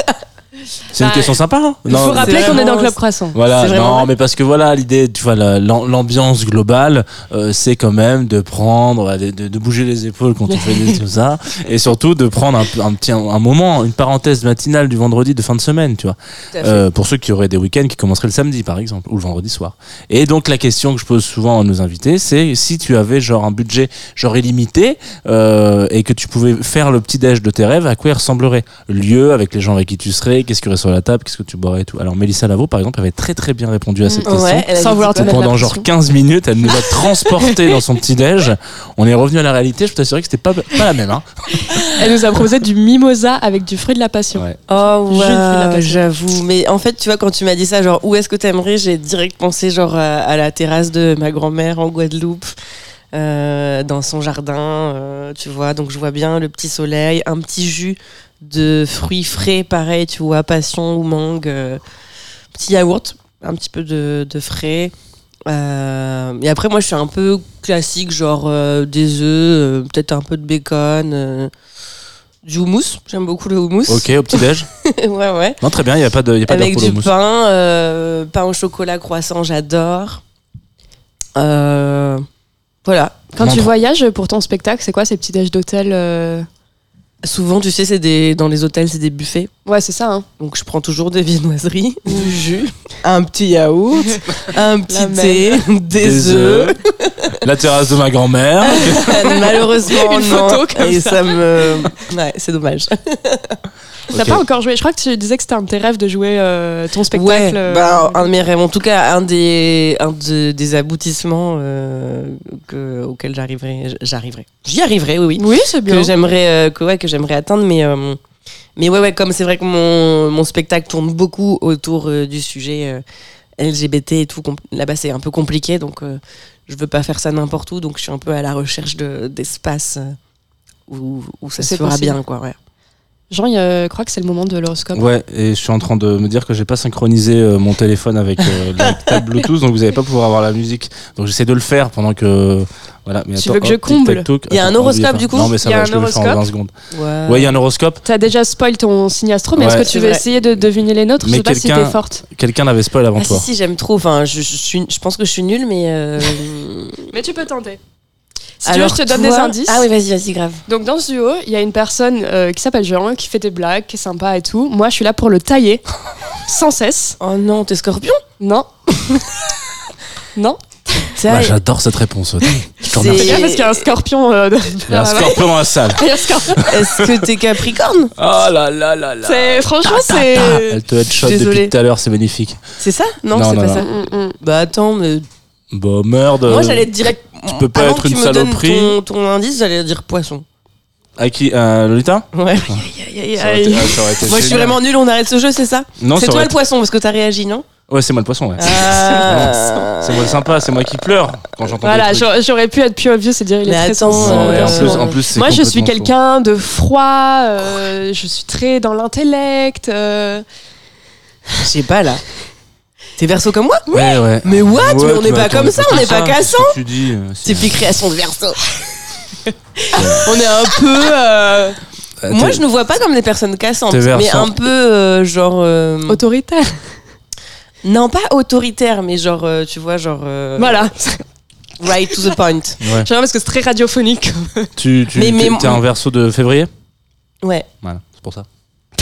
c'est une bah, question sympa. Hein Il faut rappeler qu'on est dans vraiment- Club Croissant. Voilà, non, mais parce que voilà, l'idée, tu vois, la- l'am- l'ambiance globale, euh, c'est quand même de prendre, euh, de, de bouger les épaules quand on fait des, [LAUGHS] tout ça, et surtout de prendre un, petit un moment, une parenthèse matinale du vendredi de fin de semaine, tu vois. Euh, pour ceux qui auraient des week-ends qui commenceraient le samedi, par exemple, ou le vendredi soir. Et donc la question que je pose souvent à nos invités, c'est si tu avais genre un budget genre illimité euh, et que tu pouvais faire le petit déj de tes rêves, à quoi il ressemblerait? Lieu avec les gens avec qui tu serais, qu'est-ce qu'il y aurait sur la table, qu'est-ce que tu boirais et tout. Alors Mélissa Lavo, par exemple, avait très très bien répondu à cette question. Ouais, Sans vouloir te Pendant genre pression. 15 minutes, elle nous a transporté dans son petit déj. On est revenu à la réalité. Je peux t'assurer que c'était pas, pas la même. Hein. [LAUGHS] Elle nous a proposé du mimosa avec du fruit de la passion. Ouais. Oh passion. j'avoue. Mais en fait, tu vois, quand tu m'as dit ça, genre où est-ce que t'aimerais, j'ai direct pensé genre à, à la terrasse de ma grand-mère en Guadeloupe, euh, dans son jardin, euh, tu vois. Donc je vois bien le petit soleil, un petit jus de fruits frais, pareil, tu vois, passion ou mangue, euh, petit yaourt, un petit peu de, de frais. Euh, et après, moi, je suis un peu classique, genre euh, des œufs, euh, peut-être un peu de bacon. euh, du houmous, j'aime beaucoup le houmous. Ok, au petit déj. [LAUGHS] ouais, ouais. Non, très bien. Il y a pas de, y a pas Avec pour le du pain, euh, pain au chocolat, croissant, j'adore. Euh, voilà. Quand tu voyages pour ton spectacle, c'est quoi ces petits déj d'hôtel euh Souvent, tu sais, c'est des dans les hôtels, c'est des buffets. Ouais, c'est ça. Hein. Donc, je prends toujours des viennoiseries, [LAUGHS] du jus, un petit yaourt, [LAUGHS] un petit La thé, [LAUGHS] des, Des œufs. La terrasse de ma grand-mère. Malheureusement, Une non. photo comme Et ça. ça me. Ouais, c'est dommage. T'as Ok. pas encore joué Je crois que tu disais que c'était un de tes rêves de jouer euh, ton spectacle. Ouais, euh, bah, un de mes rêves, en tout cas, un des, un de- des aboutissements euh, que, auxquels j'arriverai. J'arriverai. J'y arriverai, oui, oui. Oui, c'est bien. que j'aimerais euh, que ouais que j'aimerais atteindre mais euh, mais ouais ouais comme c'est vrai que mon, mon spectacle tourne beaucoup autour euh, du sujet euh, LGBT et tout là-bas c'est un peu compliqué donc euh, je veux pas faire ça n'importe où donc je suis un peu à la recherche de d'espace euh, où, où ça se fera possible. bien quoi ouais Jean, il euh, crois que c'est le moment de l'horoscope. Ouais, et je suis en train de me dire que j'ai pas synchronisé euh, mon téléphone avec euh, [LAUGHS] la table Bluetooth, donc vous allez pas pouvoir avoir la musique. Donc j'essaie de le faire pendant que. Voilà, mais Tu attends, veux que je comble. Il y a un horoscope, du coup Non, mais ça Il y a va, un je te le fais en horoscope 20 secondes. ouais, Ouais, il y a un horoscope. T'as déjà spoil ton signe astro, mais est-ce que tu veux vrai. essayer de deviner les nôtres? Je Mais sais pas si quelqu'un- t'es forte. Quelqu'un l'avait spoil avant ah, si toi. si j'aime trop enfin je, je suis je pense que je suis nulle mais euh, [LAUGHS] Mais tu peux tenter. Si alors tu veux, je te donne toi- des indices. ah oui vas-y vas-y grave Donc dans ce duo, il y a une personne euh, qui s'appelle Jean, qui fait des blagues, qui est sympa et tout. Moi, je suis là pour le tailler [LAUGHS] sans cesse. oh non t'es scorpion? Non. [LAUGHS] non. Bah, J'adore cette réponse. Je te C'est- remercie. Parce qu'il y a un scorpion. euh, de- Il y a un scorpion dans la salle. [LAUGHS] Est-ce que t'es capricorne? Oh là là là là. C'est franchement c'est. Elle te headshot depuis Désolée. tout à l'heure, c'est magnifique. c'est ça? Non, Non, c'est pas non. ça Mm, mm. bah attends mais Bah merde. Moi, euh, j'allais te dire. Tu peux pas être une saloperie. Ton, ton indice, j'allais dire poisson. À qui euh, Lolita Ouais. [LAUGHS] Ça aurait été- ah, ça aurait été Moi, je suis génial. vraiment nul, on arrête ce jeu, c'est ça Non, C'est ça toi aurait le poisson, parce que t'as réagi, non Ouais, c'est moi le poisson, ouais. Ah. C'est moi sympa, c'est moi qui pleure quand j'entends Voilà, des trucs. j'aurais- j'aurais pu être plus obvious et dire il est Mais très attends, sensible. Non, et en euh, plus, en plus c'est Moi, je suis complètement quelqu'un de froid. euh, je suis très dans l'intellect. euh, Je sais pas, là. T'es verso comme moi. Ouais, ouais. Mais what Ouais, Mais on n'est pas comme ça, on n'est pas cassant Tu dis. euh, puis création de verso. [LAUGHS] on est un peu. euh, Euh, Moi, je nous vois pas comme des personnes cassantes, T'es mais un peu euh, genre. euh, autoritaire. Non, pas autoritaire, mais genre, euh, tu vois, genre. euh, Voilà. Right to the point. [LAUGHS] Ouais. J'aime parce que c'est très radiophonique. Tu, tu Mais- t'es un verso de février? Ouais. Voilà, c'est pour ça.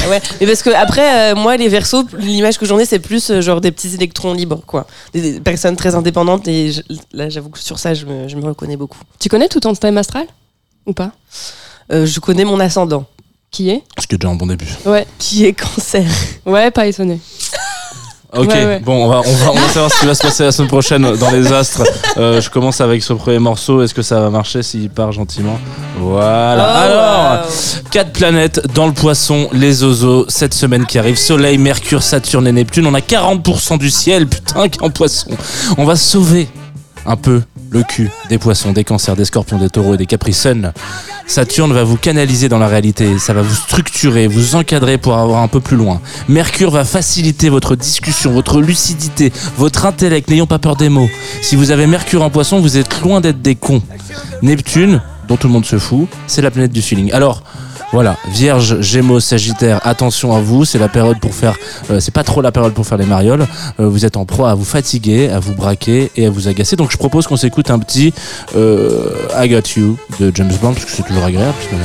Ouais, mais parce que après, euh, moi, les versos, l'image que j'en ai, c'est plus euh, genre des petits électrons libres, quoi. Des, des personnes très indépendantes. Et je- là, j'avoue que sur ça, je me, je me reconnais beaucoup. Tu connais tout ton thème astral? Ou pas? Euh, je connais mon ascendant, Qui est? Ce qui est déjà un bon début. Ouais. qui est cancer. Ouais, pas étonné. [LAUGHS] Ok, Ouais, ouais. bon, on va, on, va, on va [LAUGHS] savoir ce qui va se passer la semaine prochaine dans les astres. Euh, je commence avec ce premier morceau. Est-ce que ça va marcher s'il part gentiment? Voilà. Oh, Alors, wow. quatre planètes dans le poisson, les oiseaux, cette semaine qui arrive. Soleil, Mercure, Saturne et Neptune. On a 40% du ciel, putain, qui est en poisson. On va sauver un peu le cul des poissons, des cancers, des scorpions, des taureaux et des capricènes. Saturne va vous canaliser dans la réalité, ça va vous structurer, vous encadrer pour avoir un peu plus loin. Mercure va faciliter votre discussion, votre lucidité, votre intellect, n'ayons pas peur des mots. Si vous avez Mercure en poisson, vous êtes loin d'être des cons. Neptune, dont tout le monde se fout, c'est la planète du feeling. Alors, voilà, Vierge, Gémeaux, Sagittaire, attention à vous, c'est la période pour faire, euh, c'est pas trop la période pour faire les marioles. Euh, vous êtes en proie à vous fatiguer, à vous braquer et à vous agacer. Donc je propose qu'on s'écoute un petit euh, I Got You de James Bond parce que c'est toujours agréable de.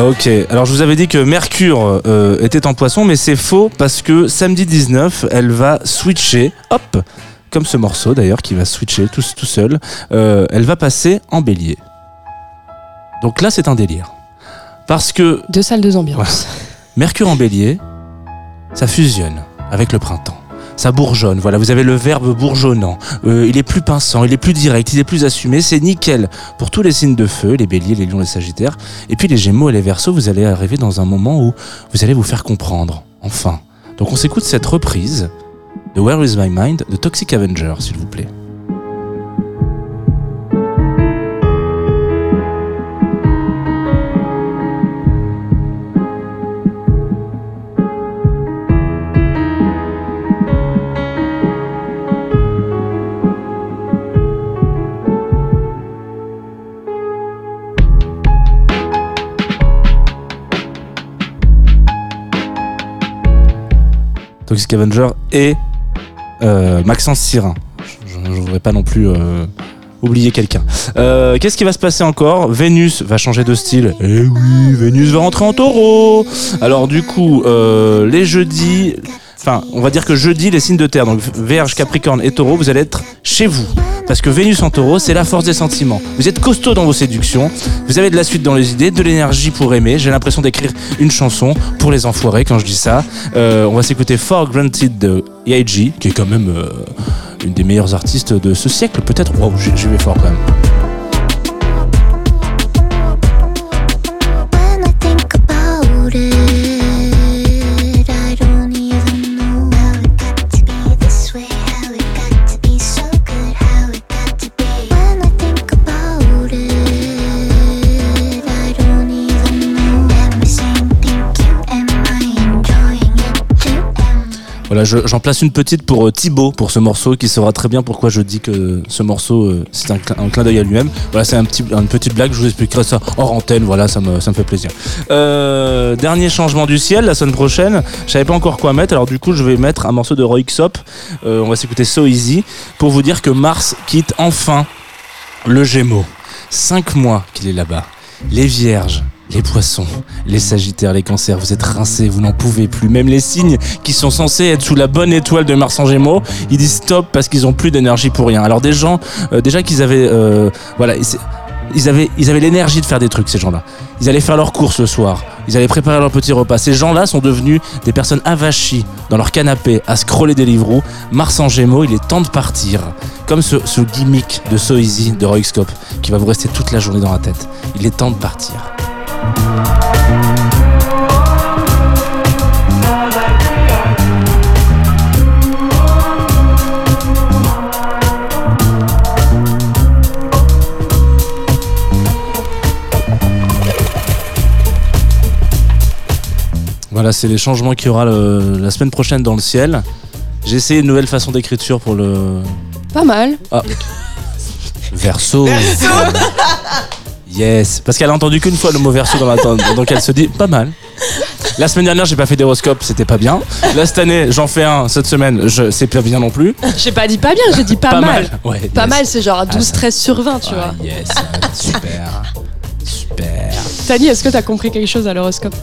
Ok, alors je vous avais dit que Mercure euh, était en poisson, mais c'est faux parce que samedi 19, elle va switcher, hop, comme ce morceau d'ailleurs qui va switcher tout, tout seul, euh, elle va passer en bélier. Donc là c'est un délire. Parce que Deux salles, deux ambiances. Mercure en bélier, ça fusionne avec le printemps. Ça bourgeonne, voilà, vous avez le verbe bourgeonnant. Euh, il est plus pinçant, il est plus direct, il est plus assumé, c'est nickel pour tous les signes de feu, les béliers, les lions, les sagittaires. Et puis les gémeaux et les versos, vous allez arriver dans un moment où vous allez vous faire comprendre, enfin. Donc on s'écoute cette reprise de Where is My Mind de Toxic Avenger, s'il vous plaît. Toxic Avenger et euh, Maxence Sirin. Je ne voudrais pas non plus euh, oublier quelqu'un. Euh, Qu'est-ce qui va se passer encore? Vénus va changer de style. Eh oui, Vénus va rentrer en taureau. Alors du coup, les jeudis... Enfin, on va dire que jeudi, les signes de terre, donc Vierge, Capricorne et Taureau, vous allez être chez vous. Parce que Vénus en taureau, c'est la force des sentiments. Vous êtes costaud dans vos séductions, vous avez de la suite dans les idées, de l'énergie pour aimer. J'ai l'impression d'écrire une chanson pour les enfoirés quand je dis ça. Euh, on va s'écouter For Granted de EIG, qui est quand même euh, une des meilleures artistes de ce siècle, peut-être. Wow, j'y vais fort quand même. Voilà, je- j'en place une petite pour euh, Thibaut pour ce morceau qui saura très bien pourquoi je dis que ce morceau euh, c'est un, cl- un clin d'œil à lui-même. Voilà, c'est un petit, une petite blague, je vous expliquerai ça hors antenne, voilà, ça me, ça me fait plaisir. Euh, dernier changement du ciel, la semaine prochaine, je savais pas encore quoi mettre, alors du coup je vais mettre un morceau de Roy Xop, on va s'écouter So Easy, pour vous dire que Mars quitte enfin le Gémeaux. Cinq mois qu'il est là-bas. Les vierges, les poissons, les sagittaires, les cancers, vous êtes rincés, vous n'en pouvez plus. Même les signes qui sont censés être sous la bonne étoile de Mars en Gémeaux, ils disent stop parce qu'ils ont plus d'énergie pour rien. Alors des gens, euh, déjà qu'ils avaient, euh, voilà, ils avaient, ils avaient l'énergie de faire des trucs ces gens-là. Ils allaient faire leurs courses le soir, ils allaient préparer leur petit repas. Ces gens-là sont devenus des personnes avachies dans leur canapé à scroller des livres. Mars en Gémeaux, il est temps de partir. Comme ce, gimmick de So Easy de Roy Scope qui va vous rester toute la journée dans la tête. Il est temps de partir. Voilà, c'est les changements qu'il y aura le- la semaine prochaine dans le ciel. J'ai essayé une nouvelle façon d'écriture pour le Pas mal. [LAUGHS] verso. [LAUGHS] Yes, parce qu'elle a entendu qu'une fois le mot verso dans la tente, donc elle se dit pas mal. La semaine dernière, j'ai pas fait d'horoscope, c'était pas bien. Là, cette année, j'en fais un cette semaine, je c'est pas bien non plus. J'ai pas dit pas bien, j'ai dit pas, mal. Ouais, Pas yes. mal, c'est genre 12-13 sur 20, tu Ah, vois. yes, ah, super. Super. Tani, est-ce que t'as compris quelque chose à l'horoscope?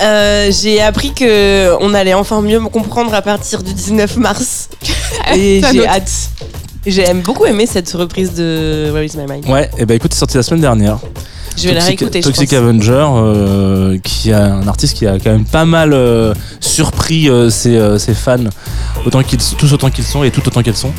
Euh, j'ai appris que on allait enfin mieux me comprendre à partir du 19 mars. [LAUGHS] Et T'as j'ai hâte. J'ai beaucoup aimé cette reprise de Where is my mind. Ouais, et bah écoute, c'est sorti la semaine dernière. Je vais la Toxic, réécouter. je Toxic pense. Avenger, euh, qui a un artiste qui a quand même pas mal euh, surpris euh, ses, ses fans, autant qu'ils, tous autant qu'ils sont et tout autant qu'elles sont,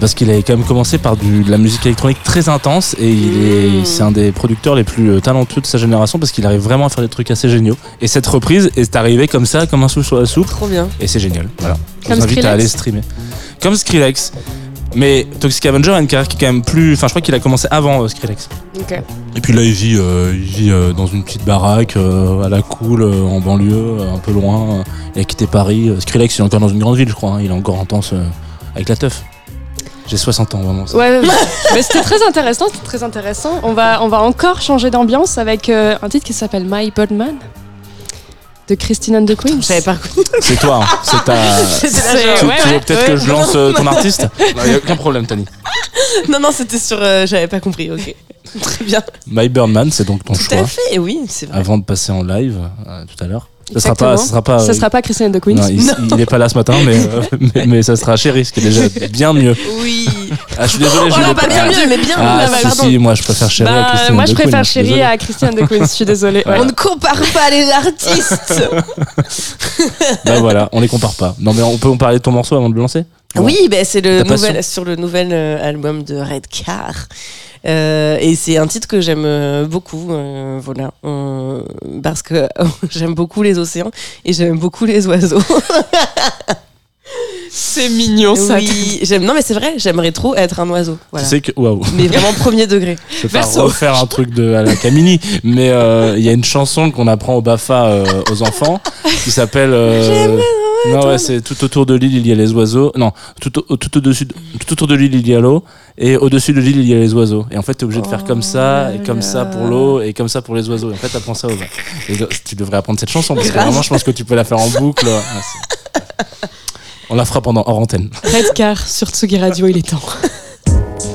parce qu'il avait quand même commencé par du, de la musique électronique très intense et il est, c'est un des producteurs les plus talentueux de sa génération parce qu'il arrive vraiment à faire des trucs assez géniaux. Et cette reprise est arrivée comme ça, comme un sou sur la soupe, Trop bien. et c'est génial. Voilà. Je Comme vous invite à Skrillex aller streamer. Comme Skrillex. Mais Toxic Avenger a une carrière qui est quand même plus. Enfin, je crois qu'il a commencé avant euh, Skrillex. Ok. Et puis là, il vit, euh, il vit euh, dans une petite baraque euh, à la cool, euh, en banlieue, un peu loin. euh. il a quitté Paris. Euh, Skrillex, il est encore dans une grande ville, je crois. hein. Il est encore intense euh, avec la teuf. J'ai 60 ans, vraiment. ça. Ouais, ouais, ouais. [LAUGHS] mais c'était très intéressant, c'était très intéressant. On va, on va encore changer d'ambiance avec euh, un titre qui s'appelle My Birdman de Christine and the Queens. Je savais pas. C'est toi, hein. c'est ta. [LAUGHS] C'était C'est- la Tu, ouais, tu veux ouais, peut-être ouais. que je lance euh, ton artiste? Il n'y a aucun problème, Tani. [LAUGHS] Non, non, c'était sur. euh, J'avais pas compris. Ok. [LAUGHS] Très bien. My Birdman, c'est donc ton Tout choix. à fait. Oui, c'est vrai. Avant de passer en live euh, tout à l'heure. Ça sera pas. Ça sera pas, Ça euh, sera pas Christine and the Queens. non, il, il est pas là ce matin, mais, euh, [LAUGHS] mais, mais ça sera Chéri, ce qui est déjà bien mieux. Oui. Ah, je suis désolé, Oh je l'ai pas bien mieux, mais bien Ah, mieux. si, pardon. si, moi je préfère Chéri à Bah, Christine moi, and je préfère désolé. à Christine and the Queens. Je suis désolée. ouais. On ne compare pas les artistes. [LAUGHS] Bah voilà, on les compare pas. Non mais on peut en parler de ton morceau avant de le lancer? Non. Oui, ben c'est le nouvel, sur le nouvel euh, album de Redcar. Euh, et c'est un titre que j'aime euh, beaucoup, euh, voilà, Euh, parce que [LAUGHS] j'aime beaucoup les océans et j'aime beaucoup les oiseaux. [LAUGHS] C'est mignon ça. oui, j'aime. Non, mais c'est vrai, j'aimerais trop être un oiseau. Voilà. Tu sais que waouh, Mais vraiment [LAUGHS] premier degré. je vais pas Verso. refaire un truc de à la Camini, mais euh, il y a une chanson qu'on apprend au Bafa euh, aux enfants qui s'appelle. euh, non ouais, c'est tout autour de l'île il y a les oiseaux. Non, tout au- tout au-dessus, de- tout autour de l'île il y a l'eau et au-dessus de l'île il y a les oiseaux. Et en fait t'es obligé de faire comme ça et comme ça pour l'eau et comme ça pour les oiseaux. Et en fait t'apprends ça aux et donc, tu devrais apprendre cette chanson parce que Grave. vraiment je pense que tu peux la faire en boucle. C'est- On la fera pendant hors antenne. Redcar sur Tsugi Radio, il est temps. [LAUGHS]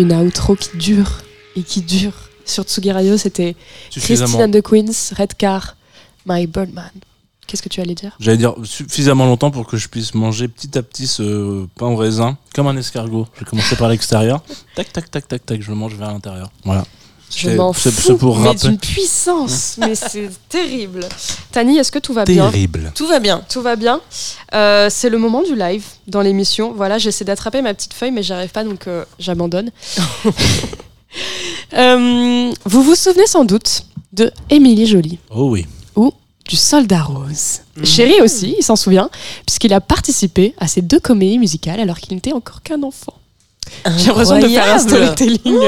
une outro qui dure et qui dure. Sur Tsugi Radio, c'était Christine and the Queens, Redcar, My Birdman. Qu'est-ce que tu allais dire? J'allais dire suffisamment longtemps pour que je puisse manger petit à petit ce pain au raisin, comme un escargot. Je vais commencer par l'extérieur. [LAUGHS] Tac, tac, tac, tac, tac, je le mange vers l'intérieur. Voilà. Je C'est- m'en c'est- fous, c'est pour mais rappeler. d'une puissance, mais c'est [LAUGHS] terrible. Tani, est-ce que tout va bien Terrible. Tout va bien. Tout va bien. Euh, c'est le moment du live dans l'émission. Voilà, j'essaie d'attraper ma petite feuille, mais j'arrive pas, donc euh, j'abandonne. [LAUGHS] Euh, vous vous souvenez sans doute de Émilie Jolie Oh oui. ou du Soldat Rose. Chéri aussi, il s'en souvient, puisqu'il a participé à ces deux comédies musicales alors qu'il n'était encore qu'un enfant. J'ai l'impression de faire un storytelling.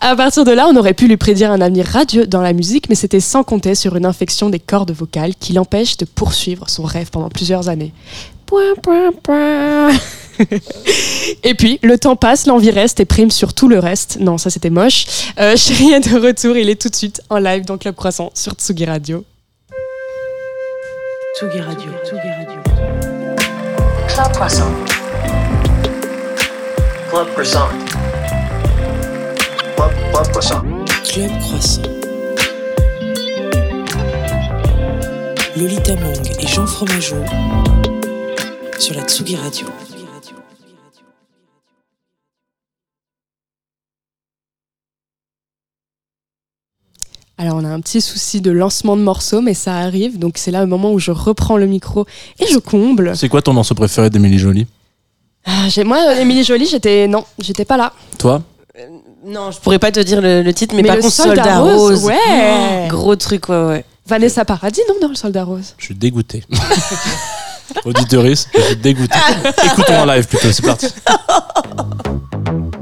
À partir de là, on aurait pu lui prédire un avenir radieux dans la musique, mais c'était sans compter sur une infection des cordes vocales qui l'empêche de poursuivre son rêve pendant plusieurs années. Point, point, point. [LAUGHS] et puis, le temps passe, l'envie reste et prime sur tout le reste. Non, ça c'était moche. Euh, Chéri est de retour, il est tout de suite en live dans Club Croissant sur Tsugi Radio. Tsugi Radio. Tsugi Radio. Club Croissant. Club Croissant. Club, Club Croissant. Club Croissant. Lolita Mang et Jean Fromageau sur la Tsugi Radio. Alors, on a un petit souci de lancement de morceau, mais ça arrive. Donc, c'est là le moment où je reprends le micro et je comble. C'est quoi ton morceau préféré d'Émilie Jolie Ah, j'ai- moi, euh, Émilie Jolie, j'étais. Non, j'étais pas là. Toi Non, je pourrais pas te dire le, le titre, mais, Mais par le contre, Soldat Rose, Rose. ouais. Oh, gros truc, ouais, ouais. Vanessa Paradis, non, dans le Soldat Rose. Je suis dégoûté. [LAUGHS] Auditeuriste, je suis dégoûté. [LAUGHS] Écoutons en live plutôt, c'est parti. [LAUGHS]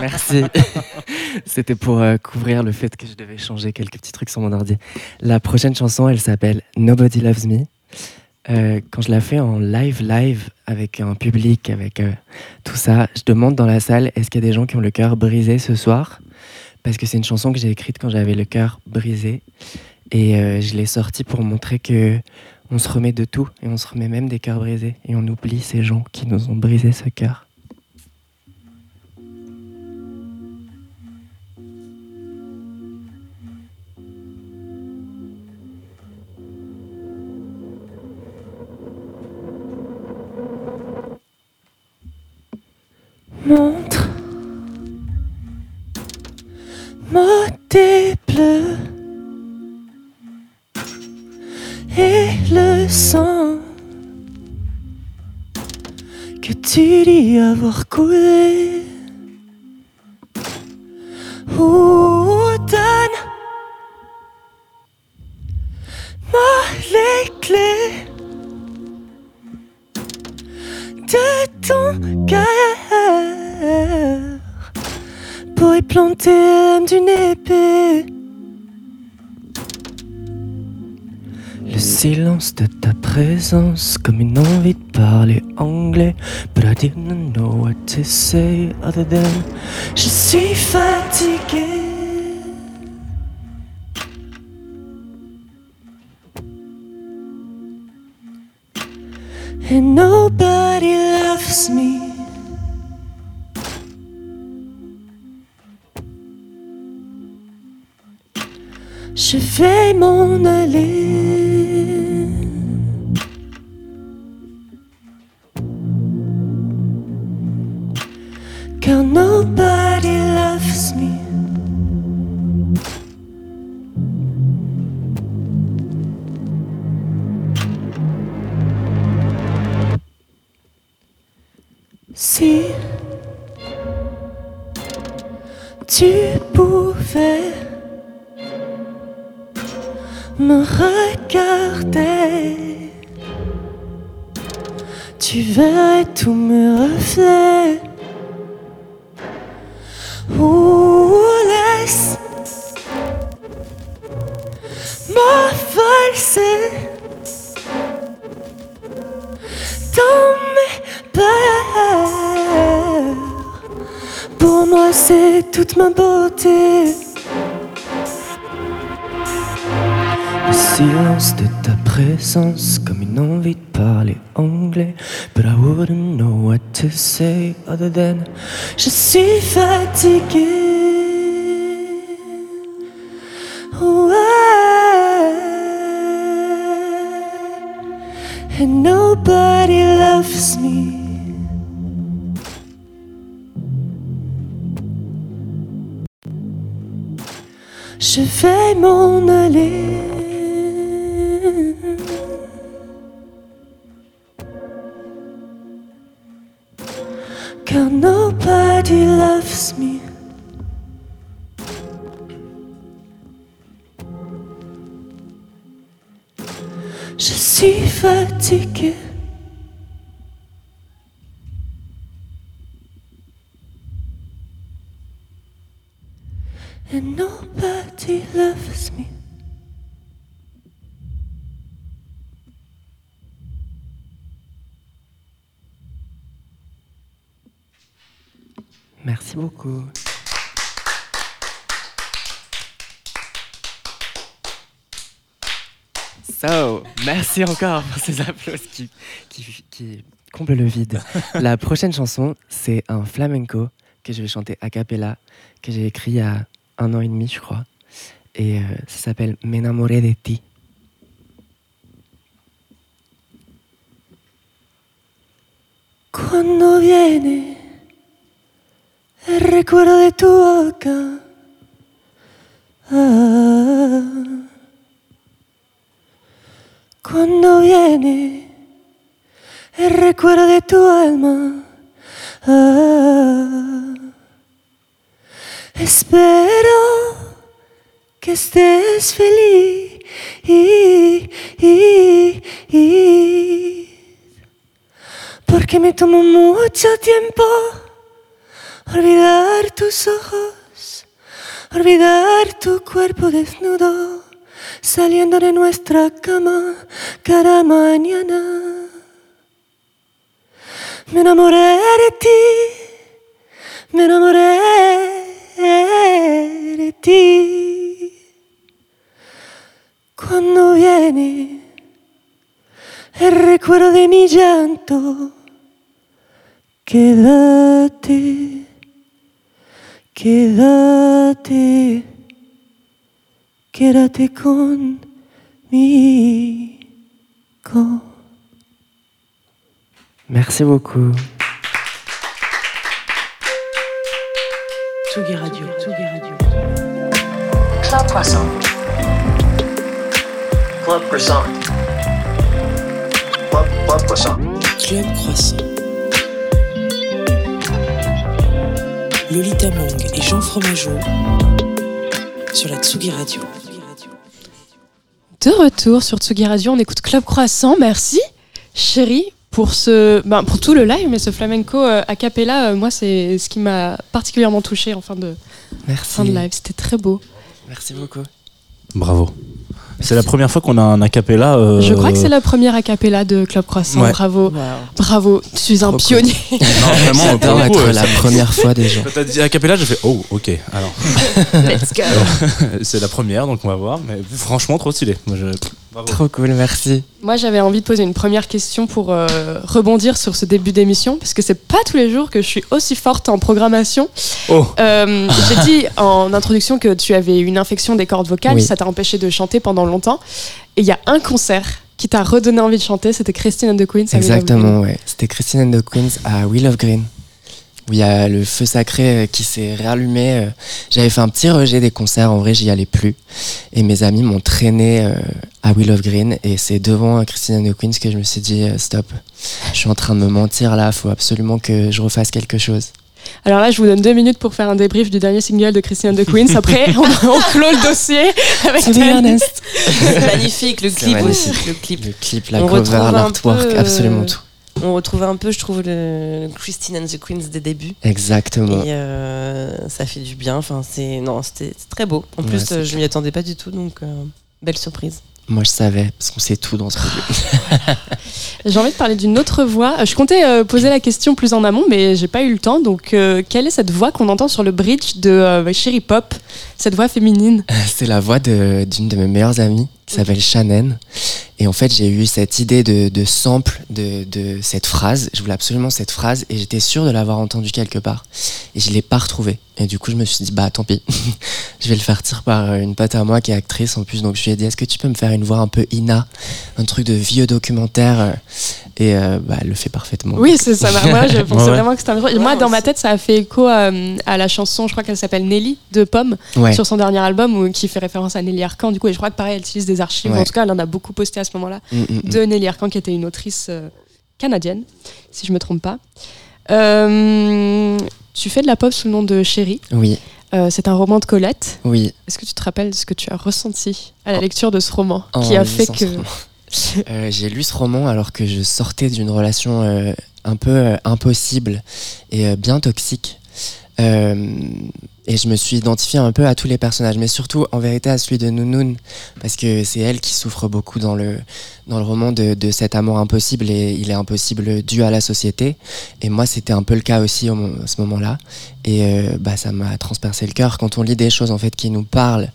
Merci. [LAUGHS] C'était pour euh, couvrir le fait que je devais changer quelques petits trucs sur mon ordi. La prochaine chanson, elle s'appelle Nobody Loves Me. Euh, quand je la fais en live, live, avec un public, avec euh, tout ça, je demande dans la salle est-ce qu'il y a des gens qui ont le cœur brisé ce soir? Parce que c'est une chanson que j'ai écrite quand j'avais le cœur brisé. Et je l'ai sortie pour montrer que on se remet de tout et on se remet même des cœurs brisés et on oublie ces gens qui nous ont brisé ce cœur. Montre. Moi tes bleus et le sang. Que tu dis avoir coulé. Ou donne moi les clés de ton cœur pour y planter d'une épée. Le silence de ta présence, comme une envie de parler anglais. But I didn't know what to say other than Je suis fatigué. And nobody loves me. Je vais m'en aller. Car nobody loves me. Comme une envie de parler anglais. But I wouldn't know what to say other than Je suis fatigué. Ouais. And nobody loves me. Je vais m'en aller. Car nobody loves me. Je suis fatigué. And nobody loves me. Merci beaucoup. So, merci encore pour ces applaudissements qui, qui, qui comblent le vide. [LAUGHS] La prochaine chanson, c'est un flamenco que je vais chanter a cappella, que j'ai écrit il y a un an et demi, je crois. Et euh, ça s'appelle M'enamoré de ti. Cuando viene el recuerdo de tu boca. ah, cuando viene el recuerdo de tu alma. ah, espero que estés feliz. Porque me tomo mucho tiempo olvidar tus ojos, olvidar tu cuerpo desnudo, saliendo de nuestra cama cada mañana. Me enamoré de ti, me enamoré de ti. Cuando viene el recuerdo de mi llanto, quédate, quédate, quédate conmigo. Merci beaucoup. Tsugi Radio, Tsugi Radio. Club Croissant. Club Croissant. Club, Club Croissant. Club Croissant. Lolita et Jean Fromageau sur la Tsugi Radio. De retour sur Tsugi Radio, on écoute Club Croissant. Merci, chérie, pour ce, ben, pour tout le live, mais ce flamenco euh, a cappella, euh, moi, c'est ce qui m'a particulièrement touché en fin de, Merci. fin de live. C'était très beau. Merci beaucoup. Bravo. C'est la première fois qu'on a un acapella. euh, Je crois que c'est la première a cappella de Club Croissant. Ouais. Bravo, bravo. Tu es un Trop cool. pionnier. Non, [LAUGHS] vraiment, pour le coup, être euh, la première fois déjà. Quand t'as dit acapella, j'ai fait oh, ok. Alors, Let's go. [LAUGHS] c'est la première, donc on va voir. Mais franchement, trop stylé. Moi, je- Bravo. Trop cool, merci. Moi, j'avais envie de poser une première question pour euh, rebondir sur ce début d'émission, parce que c'est pas tous les jours que je suis aussi forte en programmation. Oh. Euh, J'ai dit en introduction que tu avais une infection des cordes vocales, Oui. ça t'a empêché de chanter pendant longtemps. Et il y a un concert qui t'a redonné envie de chanter, c'était Christine and the Queens. Exactement, ouais. C'était Christine and the Queens à Wheel of Green. Où il y a le feu sacré euh, qui s'est rallumé. euh. J'avais fait un petit rejet des concerts, en vrai, j'y allais plus. Et mes amis m'ont traîné euh, à Wheel of Green. Et c'est devant Christine and the Queens que je me suis dit, stop, je suis en train de me mentir là, faut absolument que je refasse quelque chose. Alors là, je vous donne deux minutes pour faire un débrief du dernier single de Christine and the Queens. Après, [LAUGHS] on, on clôt le dossier avec. C'est magnifique, le clip magnifique. aussi. Le clip. Le clip, la On cover, l'artwork, absolument tout. On retrouve un peu, je trouve, le Christine and the Queens des débuts. Exactement. Et euh, ça fait du bien. Enfin, c'est non, c'était c'est très beau. En Ouais, plus, euh, je m'y attendais pas du tout, donc euh, belle surprise. Moi, je savais, parce qu'on sait tout dans ce. [LAUGHS] J'ai envie de parler d'une autre voix. Euh, Je comptais euh, poser la question plus en amont, mais j'ai pas eu le temps. Donc, euh, quelle est cette voix qu'on entend sur le bridge de euh, Cherry Pop Cette voix féminine? [LAUGHS] C'est la voix de- d'une de, mes meilleures amies qui s'appelle Shannon. Et en fait, j'ai eu cette idée de, sample de, cette phrase. Je voulais absolument cette phrase et j'étais sûr de l'avoir entendue quelque part. Et je l'ai pas retrouvée. Et du coup, je me suis dit, bah tant pis. [LAUGHS] je vais le faire tirer par une pote à moi qui est actrice en plus. Donc je lui ai dit, est-ce que tu peux me faire une voix un peu Ina? Un truc de vieux documentaire. Euh, Et euh, bah, elle le fait parfaitement. Oui, c'est ça. Moi, je [LAUGHS] pensais Ouais. vraiment que c'était un. Moi, dans ma tête, ça a fait écho à, à la chanson, je crois qu'elle s'appelle Nelly de Pomme, Ouais. sur son dernier album, où- qui fait référence à Nelly Arcan. Du coup, et je crois que pareil, elle utilise des archives. Ouais. En tout cas, elle en a beaucoup posté à ce moment-là. Mm, mm, mm. de Nelly Arcan, qui était une autrice euh, canadienne, si je me trompe pas. Euh, tu fais de la pop sous le nom de Chérie. Oui, Euh, c'est un roman de Colette. oui. Est-ce que tu te rappelles de ce que tu as ressenti à la lecture de ce roman En qui a fait que. Euh, j'ai lu ce roman alors que je sortais d'une relation euh, un peu euh, impossible et bien toxique. Et je me suis identifié un peu à tous les personnages, mais surtout en vérité à celui de Nounoun, parce que c'est elle qui souffre beaucoup dans le, dans le roman de, cet amour impossible, et il est impossible dû à la société. Et moi, c'était un peu le cas aussi à ce moment-là. Et bah, ça m'a transpercé le cœur. Quand on lit des choses en fait qui nous parlent,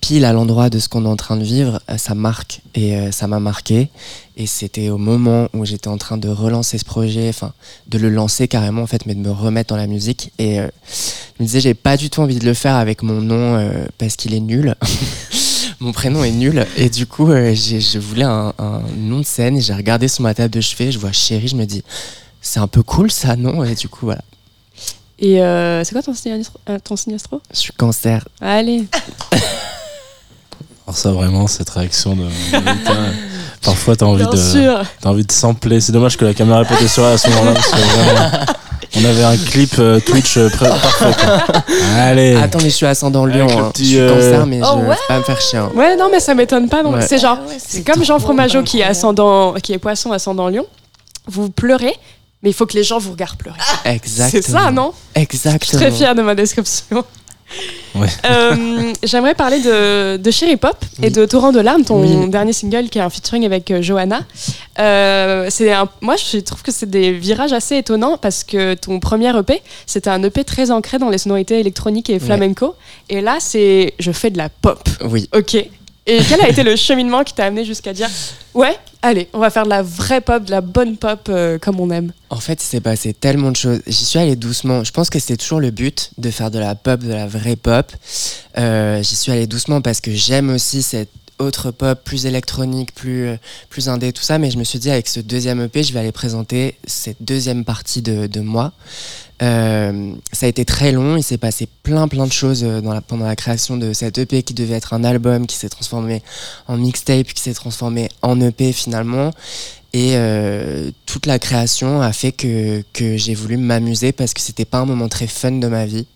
pile à l'endroit de ce qu'on est en train de vivre, euh, ça marque et euh, ça m'a marqué. Et c'était au moment où j'étais en train de relancer ce projet, enfin de le lancer carrément en fait, mais de me remettre dans la musique. Et euh, je me disais, j'ai pas du tout envie de le faire avec mon nom euh, parce qu'il est nul. [LAUGHS] mon prénom est nul. Et du coup, j'ai- je voulais un, un nom de scène. Et j'ai regardé sur ma table de chevet, je vois chérie, je me dis, c'est un peu cool ça, non? Et du coup, voilà. Et c'est quoi ton signe, astro- ton signe astro? Je suis cancer. Allez. [LAUGHS] Alors ça vraiment cette réaction de [LAUGHS] parfois t'as envie Bien de sûr. t'as envie de sampler c'est dommage que la caméra ait pas été sur elle à ce moment-là on avait un clip euh, Twitch euh, parfait [LAUGHS] allez Attends, mais je suis ascendant le hein. petit, je suis euh, cancer, mais Oh je ouais vais pas me faire chier. hein. Ouais, non, mais ça m'étonne pas. Donc Ouais. c'est genre, Ah ouais, c'est comme Jean Fromageau qui est ascendant, qui est poisson ascendant Lion. Vous pleurez Mais il faut que les gens vous regardent pleurer. Exactement. C'est ça, non? Je suis Exactement. très fière de ma description. Ouais. Euh, J'aimerais parler de, de Cherry Pop et Oui. de Torrent de larmes, ton Oui. dernier single qui est un featuring avec euh, Johanna. Euh, c'est un- moi, je trouve que c'est des virages assez étonnants parce que ton premier EP, c'était un EP très ancré dans les sonorités électroniques et flamenco. Et là, c'est je fais de la pop. Oui. Ok. Et quel a été le cheminement qui t'a amené jusqu'à dire ouais, allez, on va faire de la vraie pop, de la bonne pop euh, comme on aime? En fait, il s'est passé tellement de choses. J'y suis allé doucement. Je pense que c'est toujours le but de faire de la pop, de la vraie pop. Euh, J'y suis allé doucement parce que j'aime aussi cette autre pop plus électronique, plus, euh, plus indé, tout ça. Mais je me suis dit, avec ce deuxième EP, je vais aller présenter cette deuxième partie de, de moi. Euh, ça a été très long, il s'est passé plein plein de choses euh, pendant la création de cet EP qui devait être un album, qui s'est transformé en mixtape, qui s'est transformé en EP finalement. Et euh, toute la création a fait que, j'ai voulu m'amuser parce que c'était pas un moment très fun de ma vie.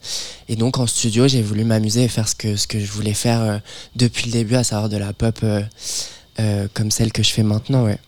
Et donc en studio, j'ai voulu m'amuser et faire ce que, je voulais faire depuis le début, à savoir de la pop comme celle que je fais maintenant. Ouais.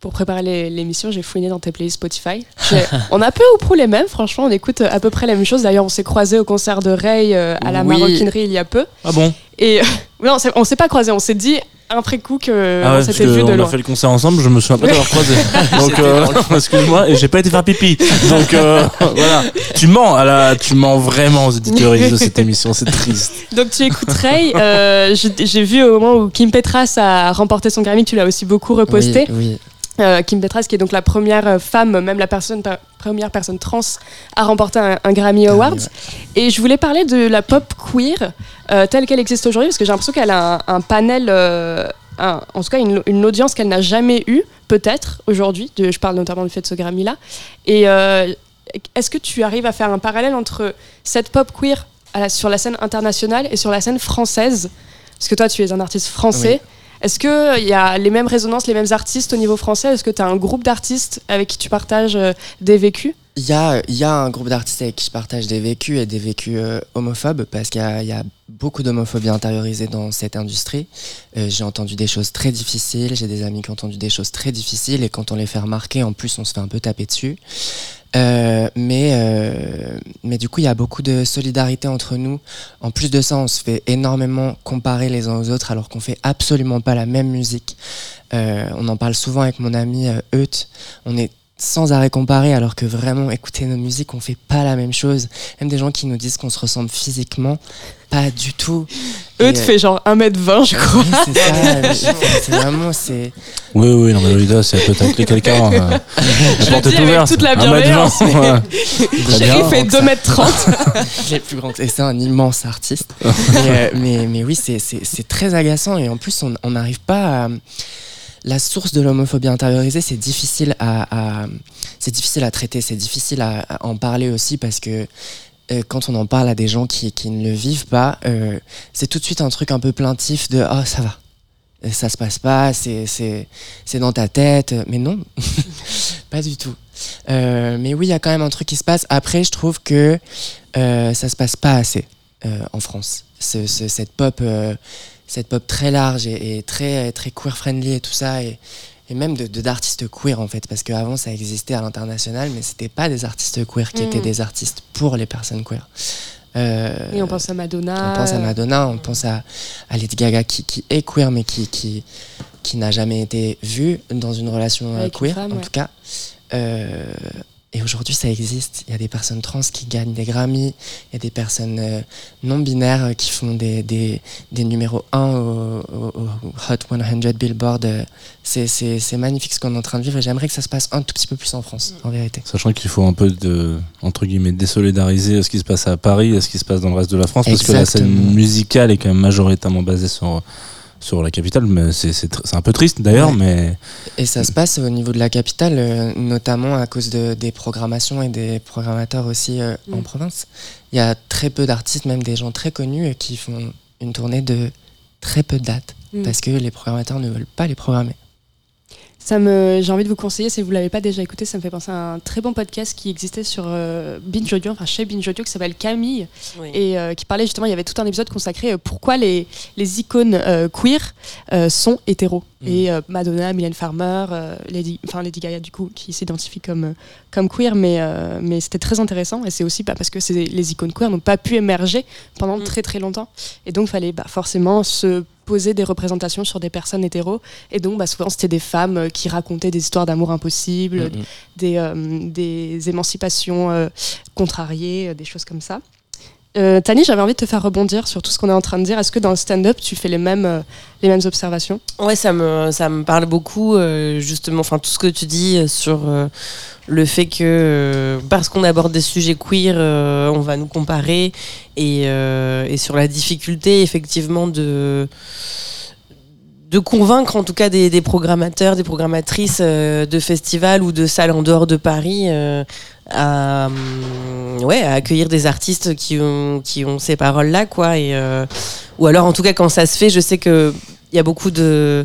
Pour préparer l'émission, j'ai fouiné dans tes playlists Spotify. [LAUGHS] On a peu ou prou les mêmes, franchement, on écoute à peu près la même chose. D'ailleurs, on s'est croisés au concert de Ray euh, à la Oui. maroquinerie il y a peu. Ah bon? Et [LAUGHS] non, on s'est- on s'est pas croisés, on s'est dit après coup que Ah ouais, on s'était vu de qu'on a fait le concert ensemble, je me souviens pas d'avoir croisé. [LAUGHS] Donc, euh, excuse-moi, et j'ai pas été faire pipi. Donc, euh, voilà. Tu mens, à la, tu mens vraiment aux éditeuristes de cette émission, c'est triste. Donc tu écoutes Ray. euh, j'ai j'ai vu au moment où Kim Petras a remporté son Grammy, tu l'as aussi beaucoup reposté. Oui, oui. Euh, Kim Petras, qui est donc la première euh, femme, même la personne, première personne trans à remporter un, un Grammy Award. Et je voulais parler de la pop queer euh, telle qu'elle existe aujourd'hui, parce que j'ai l'impression qu'elle a un, un panel, euh, un- en tout cas une, une audience qu'elle n'a jamais eue, peut-être aujourd'hui. Je parle notamment du fait de ce Grammy-là. Et est-ce que tu arrives à faire un parallèle entre cette pop queer la- sur la scène internationale et sur la scène française? Parce que toi, tu es un artiste français. Est-ce qu'il y a les mêmes résonances, les mêmes artistes au niveau français? Est-ce que tu as un groupe d'artistes avec qui tu partages euh, des vécus? Il y a, un groupe d'artistes avec qui je partage des vécus et des vécus euh, homophobes parce qu'il y a, beaucoup d'homophobie intériorisée dans cette industrie. Euh, j'ai entendu des choses très difficiles, j'ai des amis qui ont entendu des choses très difficiles et quand on les fait remarquer, en plus, on se fait un peu taper dessus. Euh, mais, mais du coup, il y a beaucoup de solidarité entre nous. En plus de ça, on se fait énormément comparer les uns aux autres alors qu'on fait absolument pas la même musique. On en parle souvent avec mon ami Euth. On est sans arrêt comparé alors que vraiment écouter nos musiques on fait pas la même chose même des gens qui nous disent qu'on se ressemble physiquement pas du tout Eux, tu euh, fais genre 1m20, je crois. oui, c'est ça [LAUGHS] c'est vraiment c'est Oui, oui, non, mais Lolita, c'est peut tacler quelqu'un. euh, La Je porte le dis est avec ouverte. toute la bienveillance, vingt, mais- ouais. [LAUGHS] Très Chéri bien. fait 2m30. il est plus grand que- et c'est un immense artiste [LAUGHS] mais, euh, mais, mais oui c'est- c'est c'est très agaçant et en plus on n'arrive pas à la source de l'homophobie intériorisée, c'est difficile à, c'est difficile à traiter, c'est difficile à, en parler aussi parce que euh, quand on en parle à des gens qui, qui ne le vivent pas, euh, c'est tout de suite un truc un peu plaintif de oh ça va, Euh, ça se passe pas, c'est dans ta tête, mais non, [LAUGHS] pas du tout. Mais oui, il y a quand même un truc qui se passe. Après, je trouve que ça se passe pas assez en France. Ce- ce- cette pop, cette pop très large et, et très très queer friendly et tout ça, et, et même de d'artistes queer en fait, parce qu'avant ça existait à l'international, mais c'était pas des artistes queer qui Mm. étaient des artistes pour les personnes queer. Euh, Et on pense à Madonna. on pense à Madonna, on pense à, à Lady Gaga qui, qui est queer mais qui, qui, qui n'a jamais été vue dans une relation euh, Avec une queer femme, en ouais. tout cas. Euh, et aujourd'hui ça existe. Il y a des personnes trans qui gagnent des Grammy, il y a des personnes euh, non binaires euh, qui font des, des, des numéros 1 au, au- au Hot 100 Billboard. Euh, C'est magnifique ce qu'on est en train de vivre et j'aimerais que ça se passe un tout petit peu plus en France en vérité. Sachant qu'il faut un peu de, entre guillemets, désolidariser ce qui se passe à Paris et ce qui se passe dans le reste de la France, parce que la scène musicale est quand même majoritairement basée sur, sur la capitale, mais c'est c'est tr- c'est un peu triste d'ailleurs, Ouais. mais Et ça se passe au niveau de la capitale, euh, notamment à cause de, des programmations et des programmateurs aussi euh, en Mm. province. Il y a très peu d'artistes, même des gens très connus, euh, qui font une tournée de très peu de dates Mm. parce que les programmateurs ne veulent pas les programmer. Ça me, j'ai envie de vous conseiller, si vous l'avez pas déjà écouté, ça me fait penser à un très bon podcast qui existait sur euh, Binge Audio, enfin chez Binge Audio, qui s'appelle Camille, Oui. et euh, qui parlait justement, il y avait tout un épisode consacré euh, pourquoi les, les icônes euh, queer sont hétéros. Et euh, Madonna, Mylène Farmer, Lady, enfin Lady Gaga du coup, qui s'identifie comme, comme queer, mais, mais c'était très intéressant, et c'est aussi bah, parce que c'est- les icônes queer n'ont pas pu émerger pendant très très longtemps, et donc il fallait bah, forcément se poser des représentations sur des personnes hétéros, et donc bah, souvent c'était des femmes euh, qui racontaient des histoires d'amour impossible, Mhm. des, euh, des émancipations euh, contrariées, des choses comme ça. Euh, Tani, j'avais envie de te faire rebondir sur tout ce qu'on est en train de dire. Est-ce que dans le stand-up, tu fais les mêmes, euh, les mêmes observations? Ouais, ça me, ça me parle beaucoup, euh, justement, enfin, tout ce que tu dis sur le fait que parce qu'on aborde des sujets queer, on va nous comparer, et, et sur la difficulté, effectivement, de de convaincre en tout cas des, programmateurs, des programmatrices euh, de festivals ou de salles en dehors de Paris euh, à, ouais, à accueillir des artistes qui ont, ces paroles-là, quoi. Euh, ou alors, en tout cas, quand ça se fait, je sais qu'il y a beaucoup de,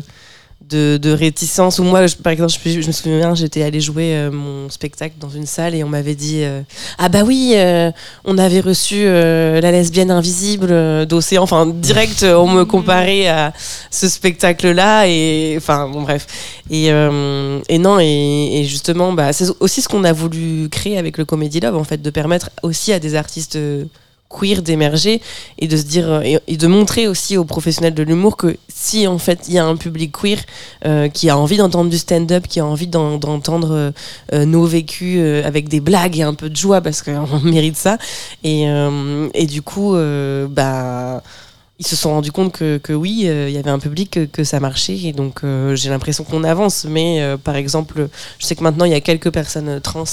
de, de réticence. Ou moi, je- par exemple, je, je me souviens, j'étais allée jouer euh, mon spectacle dans une salle et on m'avait dit euh, Ah bah oui, euh, on avait reçu la lesbienne invisible d'Océan. Enfin, direct, on me comparait à ce spectacle-là. Et enfin, bon, bref. Et, et non, et, et justement, bah, c'est aussi ce qu'on a voulu créer avec le Comedy Love, en fait, de permettre aussi à des artistes queer d'émerger et de se dire euh, et, de montrer aussi aux professionnels de l'humour que si en fait il y a un public queer euh, qui a envie d'entendre du stand-up, qui a envie d'en- d'entendre euh, nos vécus avec des blagues et un peu de joie parce qu'on [LAUGHS] mérite ça. Et, et du coup bah ils se sont rendus compte que, que oui, euh, il y avait un public, que, que ça marchait. Et donc, euh, j'ai l'impression qu'on avance. Mais euh, par exemple, je sais que maintenant, il y a quelques personnes trans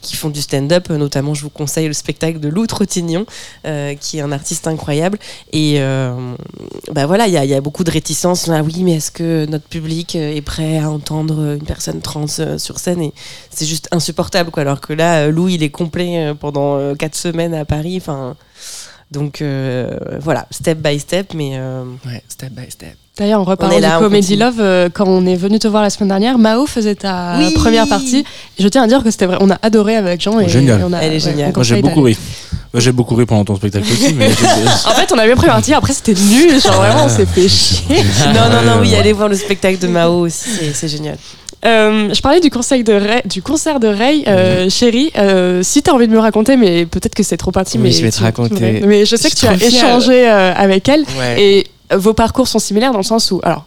qui font du stand-up. Notamment, je vous conseille le spectacle de Lou Trottignon, qui est un artiste incroyable. Et bah voilà, il y a, beaucoup de réticences. Ah oui, mais est-ce que notre public est prêt à entendre une personne trans sur scène? Et c'est juste insupportable. Quoi. Alors que là, Lou, il est complet pendant quatre semaines à Paris. Enfin. Donc euh, voilà, step by step, mais euh, ouais, step by step. D'ailleurs, en reparlant on Comedy. Love, euh, quand on est venu te voir la semaine dernière, Mao faisait ta Oui. première partie. Et je tiens à dire que c'était vrai, on a adoré avec Jean. Et, Génial. et on a- Elle est ouais, géniale. Moi, j'ai beaucoup ri. Moi, j'ai beaucoup ri pendant ton spectacle aussi, mais [LAUGHS] En fait, on a première partie, après c'était nul. Genre vraiment, on s'est fait chier. non, non, non, oui, allez voir le spectacle de Mao aussi, c'est génial. Euh, je parlais du, conseil de Ray- du concert de Ray, euh, chérie. euh, si tu as envie de me raconter, mais peut-être que c'est trop intime. Oui, mais je vais te tu- raconter. Mais je sais Je que tu as échangé avec elle Ouais. et vos parcours sont similaires dans le sens où, alors,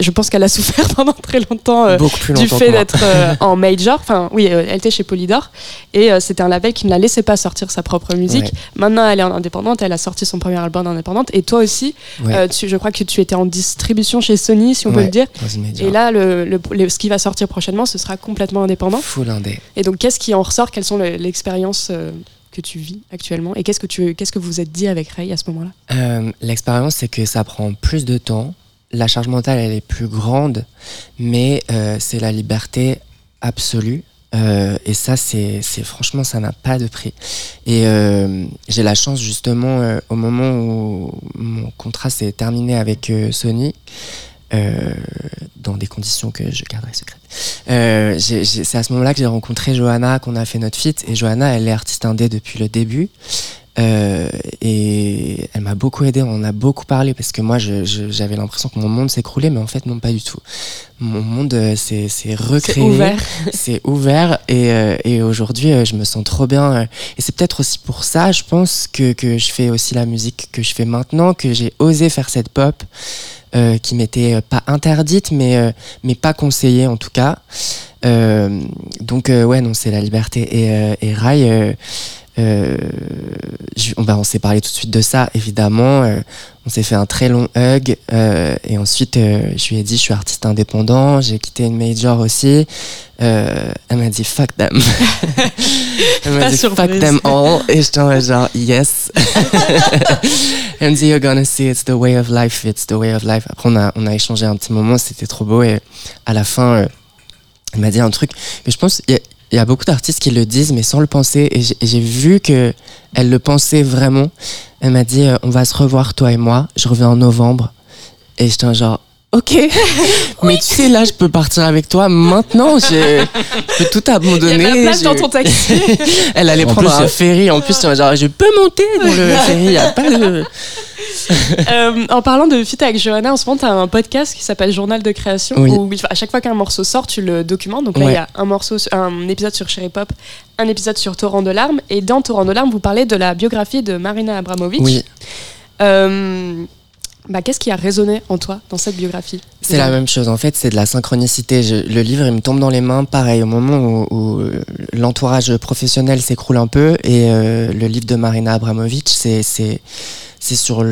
je pense qu'elle a souffert [LAUGHS] pendant très longtemps euh, du longtemps fait d'être euh, [LAUGHS] en major. Enfin, oui, euh, elle était chez Polydor et euh, c'était un label qui ne la laissait pas sortir sa propre musique. Ouais. Maintenant, elle est en indépendante. Elle a sorti son premier album indépendante. Et toi aussi, Ouais. tu- je crois que tu étais en distribution chez Sony, si on peut Ouais, le dire. Et là, le, le- le- ce qui va sortir prochainement, ce sera complètement indépendant. Full indé. Et donc, qu'est-ce qui en ressort? Quelles sont les- l'expérience que tu vis actuellement? Et qu'est-ce que tu, qu'est-ce que vous vous êtes dit avec Ray à ce moment-là? L'expérience, c'est que ça prend plus de temps. La charge mentale, elle est plus grande, mais euh, c'est la liberté absolue. Euh, et ça, c'est franchement, ça n'a pas de prix. Et euh, j'ai la chance, justement, au moment où mon contrat s'est terminé avec Sony, dans des conditions que je garderai secrètes. C'est à ce moment-là que j'ai rencontré Johanna, qu'on a fait notre feat. Et Johanna, elle est artiste indé depuis le début. Euh, et elle m'a beaucoup aidé, on en a beaucoup parlé parce que moi j'avais l'impression que mon monde s'écroulait, mais en fait non pas du tout. Mon monde euh, s'est recréé, ouvert. [LAUGHS] c'est ouvert et, euh, et aujourd'hui je me sens trop bien. et c'est peut-être aussi pour ça, je pense, que, que je fais aussi la musique que je fais maintenant, que j'ai osé faire cette pop qui m'était pas interdite, mais, mais pas conseillée en tout cas. Donc ouais, non, c'est la liberté. Et, et Rai, euh, je- on, bah, on s'est parlé tout de suite de ça, évidemment. Euh, on s'est fait un très long hug. euh, et ensuite, je lui ai dit, je suis artiste indépendant, j'ai quitté une major aussi. Elle m'a dit, fuck them. [LAUGHS] elle m'a dit, surprise. fuck them all. Et j'étais en genre, yes. [LAUGHS] elle me dit, you're gonna see, it's the way of life, it's the way of life. Après, on a, on a échangé un petit moment, c'était trop beau. Et à la fin, elle m'a dit un truc que je pense il il y a beaucoup d'artistes qui le disent mais sans le penser. Et j'ai- vu que elle le pensait vraiment. Elle m'a dit euh, on va se revoir toi et moi. Je reviens en novembre. Et j'étais genre Ok, mais tu sais, là, je peux partir avec toi maintenant. Je je peux tout abandonner. Il y a de la place je- dans ton taxi. [LAUGHS] Elle allait En prendre plus, un ferry. En plus, genre, je peux monter dans le [LAUGHS] ferry. Il n'y a pas de. Euh, en parlant de feat avec Johanna, en ce moment, tu as un podcast qui s'appelle Journal de création Oui. où à chaque fois qu'un morceau sort, tu le documentes. Donc là, il Ouais. y a un, morceau, un épisode sur Cherry Pop, un épisode sur Torrent de larmes. Et dans Torrent de larmes, vous parlez de la biographie de Marina Abramovic. Oui, Euh, bah, Qu'est-ce qui a résonné en toi dans cette biographie c'est la même chose. En fait, c'est de la synchronicité. Je- le livre, il me tombe dans les mains, pareil, au moment où, où, euh, l'entourage professionnel s'écroule un peu. Et euh, le livre de Marina Abramovic, c'est. C'est sur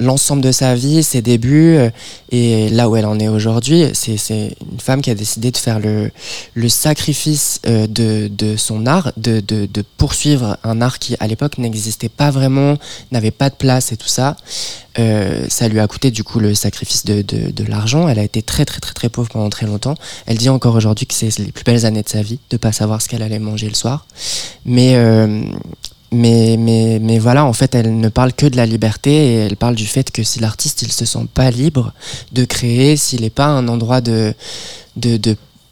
l'ensemble de sa vie, ses débuts euh, et là où elle en est aujourd'hui. C'est une femme qui a décidé de faire le, le sacrifice euh, de, de son art, de, de, poursuivre un art qui à l'époque n'existait pas vraiment, n'avait pas de place et tout ça. Euh, ça lui a coûté du coup le sacrifice de, de, l'argent. Elle a été très très très très pauvre pendant très longtemps. Elle dit encore aujourd'hui que c'est les plus belles années de sa vie, de pas savoir ce qu'elle allait manger le soir. Mais mais, voilà, en fait, elle ne parle que de la liberté et elle parle du fait que si l'artiste il se sent pas libre de créer, s'il n'est pas un endroit de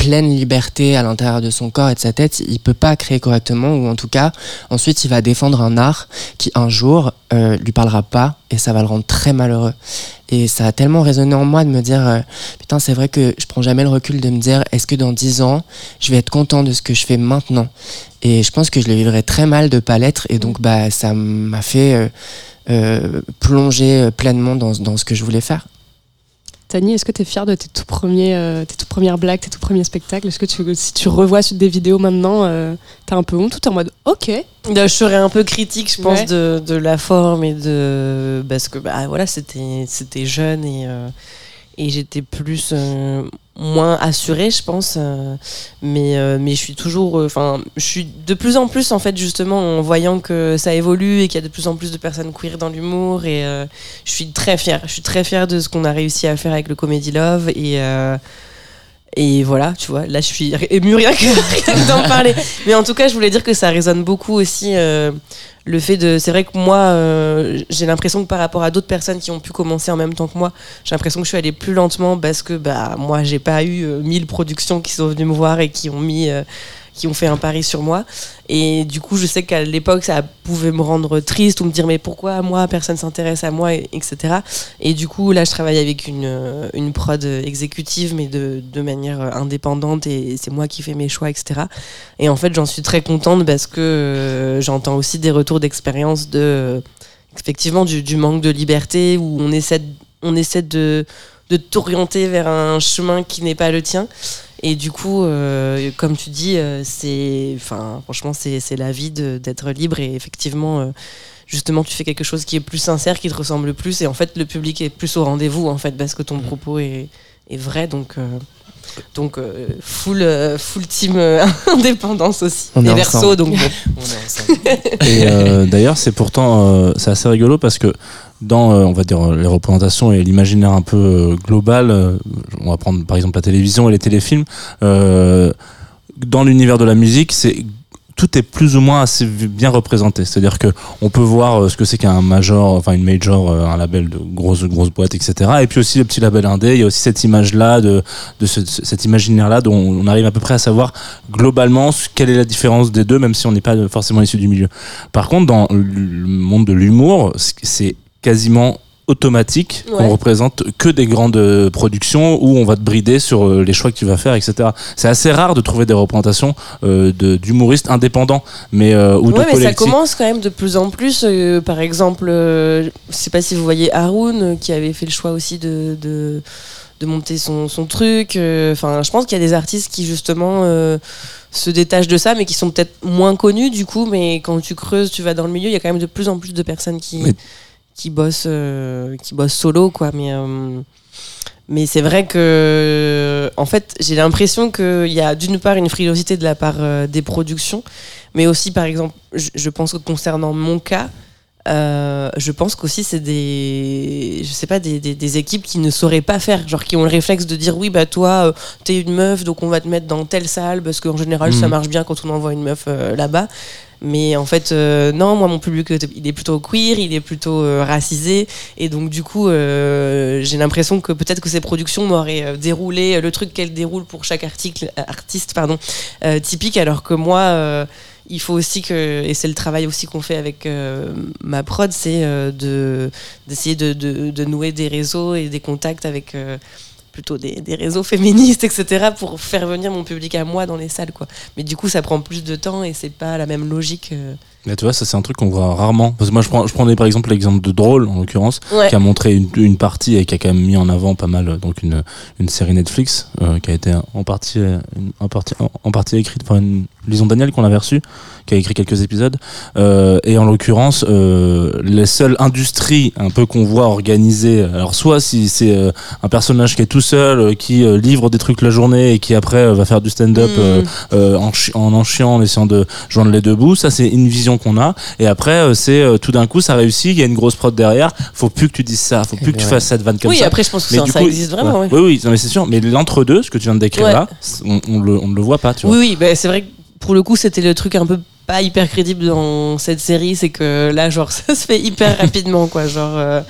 pleine liberté à l'intérieur de son corps et de sa tête, il peut pas créer correctement ou en tout cas, ensuite il va défendre un art qui un jour euh, lui parlera pas et ça va le rendre très malheureux. Et ça a tellement résonné en moi de me dire euh, putain, c'est vrai que je prends jamais le recul de me dire est-ce que dans 10 ans, je vais être content de ce que je fais maintenant? Et je pense que je le vivrais très mal de pas l'être. Et donc, bah, ça m'a fait euh, euh, plonger pleinement dans, dans ce que je voulais faire. Tani, est-ce que tu es fière de tes tout, premiers, euh, tes tout premières blagues, tes tout premiers spectacles? Est-ce que tu, si tu revois sur des vidéos maintenant, euh, t'as un peu honte ou t'es en mode ok? Là, je serais un peu critique, je pense, Ouais. de, de la forme et de. Parce que, bah voilà, c'était c'était jeune et, euh, et j'étais plus. Euh, moins assurée, je pense. euh, mais, euh, mais je suis toujours. Enfin, je suis de plus en plus, en fait, justement, en voyant que ça évolue et qu'il y a de plus en plus de personnes queer dans l'humour. Et euh, je suis très fière. Je suis très fière de ce qu'on a réussi à faire avec le Comedy Love. Et. Euh, et voilà, tu vois, là je suis émue rien que, [LAUGHS] d'en [LAUGHS] parler. Mais en tout cas, je voulais dire que ça résonne beaucoup aussi euh, le fait de. C'est vrai que moi, euh, j'ai l'impression que par rapport à d'autres personnes qui ont pu commencer en même temps que moi, j'ai l'impression que je suis allée plus lentement parce que bah moi, j'ai pas eu euh, 1000 productions qui sont venues me voir et qui ont mis. Qui ont fait un pari sur moi. Et du coup je sais qu'à l'époque ça pouvait me rendre triste ou me dire mais pourquoi moi personne s'intéresse à moi et- etc et du coup là je travaille avec une, euh, une prod exécutive mais de, de manière euh, indépendante et c'est moi qui fais mes choix etc et en fait j'en suis très contente parce que euh, j'entends aussi des retours d'expérience de effectivement du, manque de liberté où on essaie on essaie de de t'orienter vers un chemin qui n'est pas le tien et du coup, euh, comme tu dis, euh, c'est, enfin, franchement, c'est, c'est la vie de- d'être libre et effectivement, euh, justement, tu fais quelque chose qui est plus sincère, qui te ressemble le plus, et en fait, le public est plus au rendez-vous, en fait, parce que ton propos est, est vrai, donc. euh, donc euh, full, euh, full team euh, [LAUGHS] indépendance aussi. On est et verso, ensemble. donc bon. [LAUGHS] Et euh, d'ailleurs, c'est pourtant euh, c'est assez rigolo parce que dans, euh, on va dire, les représentations et l'imaginaire un peu euh, global, euh, on va prendre par exemple la télévision et les téléfilms, dans l'univers de la musique, c'est tout est plus ou moins assez bien représenté. C'est-à-dire que on peut voir ce que c'est qu'un major, enfin une major, un label de grosse grosse boîte, etc. Et puis aussi le petit label indé. Il y a aussi cette image-là de, de ce- ce- cet imaginaire-là dont on arrive à peu près à savoir globalement quelle est la différence des deux, même si on n'est pas forcément issu du milieu. Par contre, dans le monde de l'humour, c'est quasiment automatique qu'on Ouais. représente que des grandes euh, productions où on va te brider sur euh, les choix que tu vas faire etc c'est assez rare de trouver des représentations euh, d'humoristes indépendants mais euh, ou de Ouais, mais ça commence quand même de plus en plus. euh, par exemple, je sais pas si vous voyez Haroun, qui avait fait le choix aussi de, de, de monter son, son truc. Enfin, je pense qu'il y a des artistes qui justement se détachent de ça, mais qui sont peut-être moins connus du coup. Mais quand tu creuses, tu vas dans le milieu, il y a quand même de plus en plus de personnes qui, Mais- qui bossent, euh, qui bossent solo, quoi. Mais euh, mais c'est vrai que, en fait, j'ai l'impression qu'il y a d'une part une frilosité de la part euh, des productions, mais aussi, par exemple, je, pense que concernant mon cas, euh, je pense qu'aussi c'est des, je sais pas, des, des, des équipes qui ne sauraient pas faire, genre qui ont le réflexe de dire oui bah toi euh, t'es une meuf donc on va te mettre dans telle salle parce qu'en général ça Mhm. marche bien quand on envoie une meuf euh, là-bas. Mais en fait, euh, non, moi, mon public, euh, il est plutôt queer, il est plutôt euh, racisé. Et donc, du coup, j'ai l'impression que peut-être que ces productions m'auraient déroulé le truc qu'elles déroulent pour chaque article, artiste pardon, typique, alors que moi, il faut aussi que, et c'est le travail aussi qu'on fait avec ma prod, c'est de, d'essayer de, de- de nouer des réseaux et des contacts avec. Plutôt des, des réseaux [LAUGHS] féministes, etc., pour faire venir mon public à moi dans les salles, quoi. Mais du coup, ça prend plus de temps et c'est pas la même logique. euh. Mais tu vois, ça c'est un truc qu'on voit rarement. Parce que moi, je, prends, je prenais par exemple l'exemple de Drôle, en l'occurrence, Ouais. qui a montré une, une partie et qui a quand même mis en avant pas mal, donc une, une série Netflix, euh, qui a été en partie, en partie, en, en partie écrite par une Lison Daniel qu'on avait reçue, qui a écrit quelques épisodes. Euh, et en l'occurrence, euh, les seules industries un peu qu'on voit organisées, alors soit si c'est euh, un personnage qui est tout seul, euh, qui euh, livre des trucs la journée et qui après euh, va faire du stand-up Mm. euh, euh, en, en en chiant, en essayant de joindre les deux bouts. Ça, c'est une vision qu'on a. Et après, euh, c'est euh, tout d'un coup, ça réussit. Il y a une grosse prod derrière. Faut plus que tu dises ça. Faut plus que tu ouais. fasses cette vanne comme Oui, ça. après, je pense que Mais ça- ça existe vraiment, ouais. ouais. Oui, oui, non, mais c'est sûr. Mais l'entre-deux, ce que tu viens de décrire là, on, on le, on ne le voit pas. Tu vois. Oui, oui, bah, c'est vrai que pour le coup, c'était le truc un peu pas hyper crédible dans cette série, c'est que là, genre, [LAUGHS] ça se fait hyper rapidement, quoi. Genre, euh,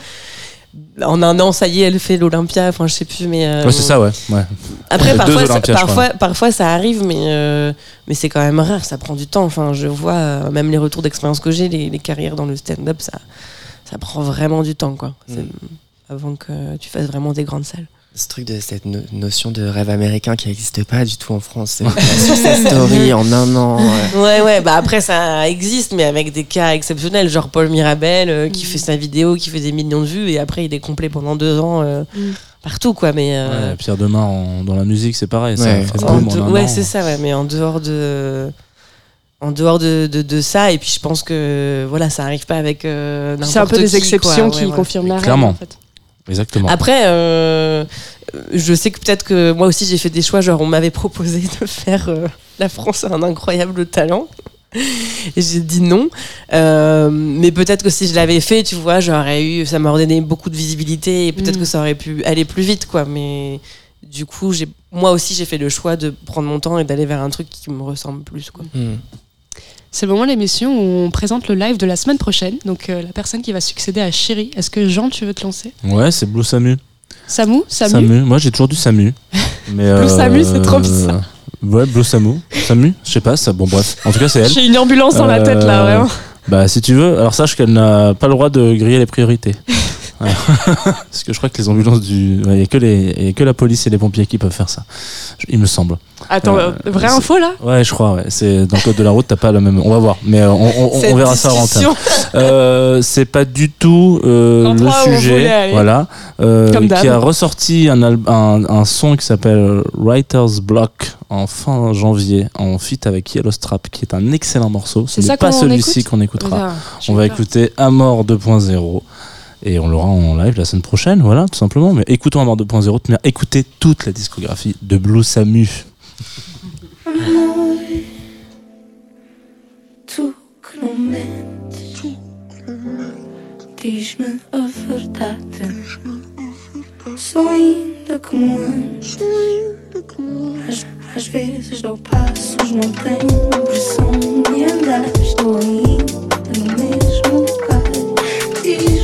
en un an, ça y est, elle fait l'Olympia, enfin, je sais plus, mais. euh, Ouais, c'est ça, ouais. ouais. Après, parfois, ça, parfois, parfois, ça arrive, mais, euh, mais c'est quand même rare, ça prend du temps. Enfin, je vois, même les retours d'expérience que j'ai, les, les carrières dans le stand-up, ça, ça prend vraiment du temps, quoi. Mm. Avant que tu fasses vraiment des grandes salles. Ce truc de cette no- notion de rêve américain qui n'existe pas du tout en France. C'est [LAUGHS] success story en un an. ouais. Ouais, ouais, bah après ça existe, mais avec des cas exceptionnels, genre Paul Mirabel euh, qui fait sa vidéo, qui fait des millions de vues, et après il est complet pendant deux ans euh, partout, quoi. Mais euh, Ouais, Pierre Demar en- dans la musique, c'est pareil. Ouais. ouais, c'est ça, ouais, mais en dehors de. En dehors de, de, de ça, et puis je pense que voilà, ça arrive pas avec euh, C'est un peu des exceptions quoi. qui Ouais, ouais. confirment la règle. Clairement. En fait. Exactement. Après, euh, je sais que peut-être que moi aussi j'ai fait des choix, genre on m'avait [LAUGHS] proposé de faire euh, La France a un incroyable talent. Et j'ai dit non. Euh, mais peut-être que si je l'avais fait, tu vois, j'aurais eu, ça m'aurait donné beaucoup de visibilité et peut-être Mm. que ça aurait pu aller plus vite, quoi. Mais du coup, j'ai, moi aussi, j'ai fait le choix de prendre mon temps et d'aller vers un truc qui me ressemble plus, quoi. Hmm. C'est le moment de l'émission où on présente le live de la semaine prochaine. Donc euh, la personne qui va succéder à Chéri. Est-ce que Jean, tu veux te lancer? Ouais, c'est Blue Samu. Samu Samu, Moi, j'ai toujours du Samu. [LAUGHS] Mais, Blue Samu, c'est trop bizarre. Ouais, Blue Samu. Samu Je sais pas, ça. Bon, bref. En tout cas, c'est elle. J'ai une ambulance dans la tête là, Euh, vraiment. Bah, si tu veux, alors sache qu'elle n'a pas le droit de griller les priorités. [LAUGHS] Parce que je crois que les ambulances du. Il n'y a, que les- y a que la police et les pompiers qui peuvent faire ça. Il me semble. Attends, euh, euh, vraie info là? Ouais, je crois, ouais. C'est dans le code de la route, t'as pas la même. On va voir, mais euh, on, on- on verra ça en discussion. Euh, c'est pas du tout euh, le sujet, voilà, qui a ressorti un, al- un, un son qui s'appelle Writer's Block en fin janvier en feat avec Yellow Strap, qui est un excellent morceau. Ce n'est pas celui-ci qu'on écoutera. On va peur. écouter Amor 2.0 et on l'aura en live la semaine prochaine, voilà, tout simplement. Mais écoutons Amor 2.0, mais écoutez toute la discographie de Blue Samu. De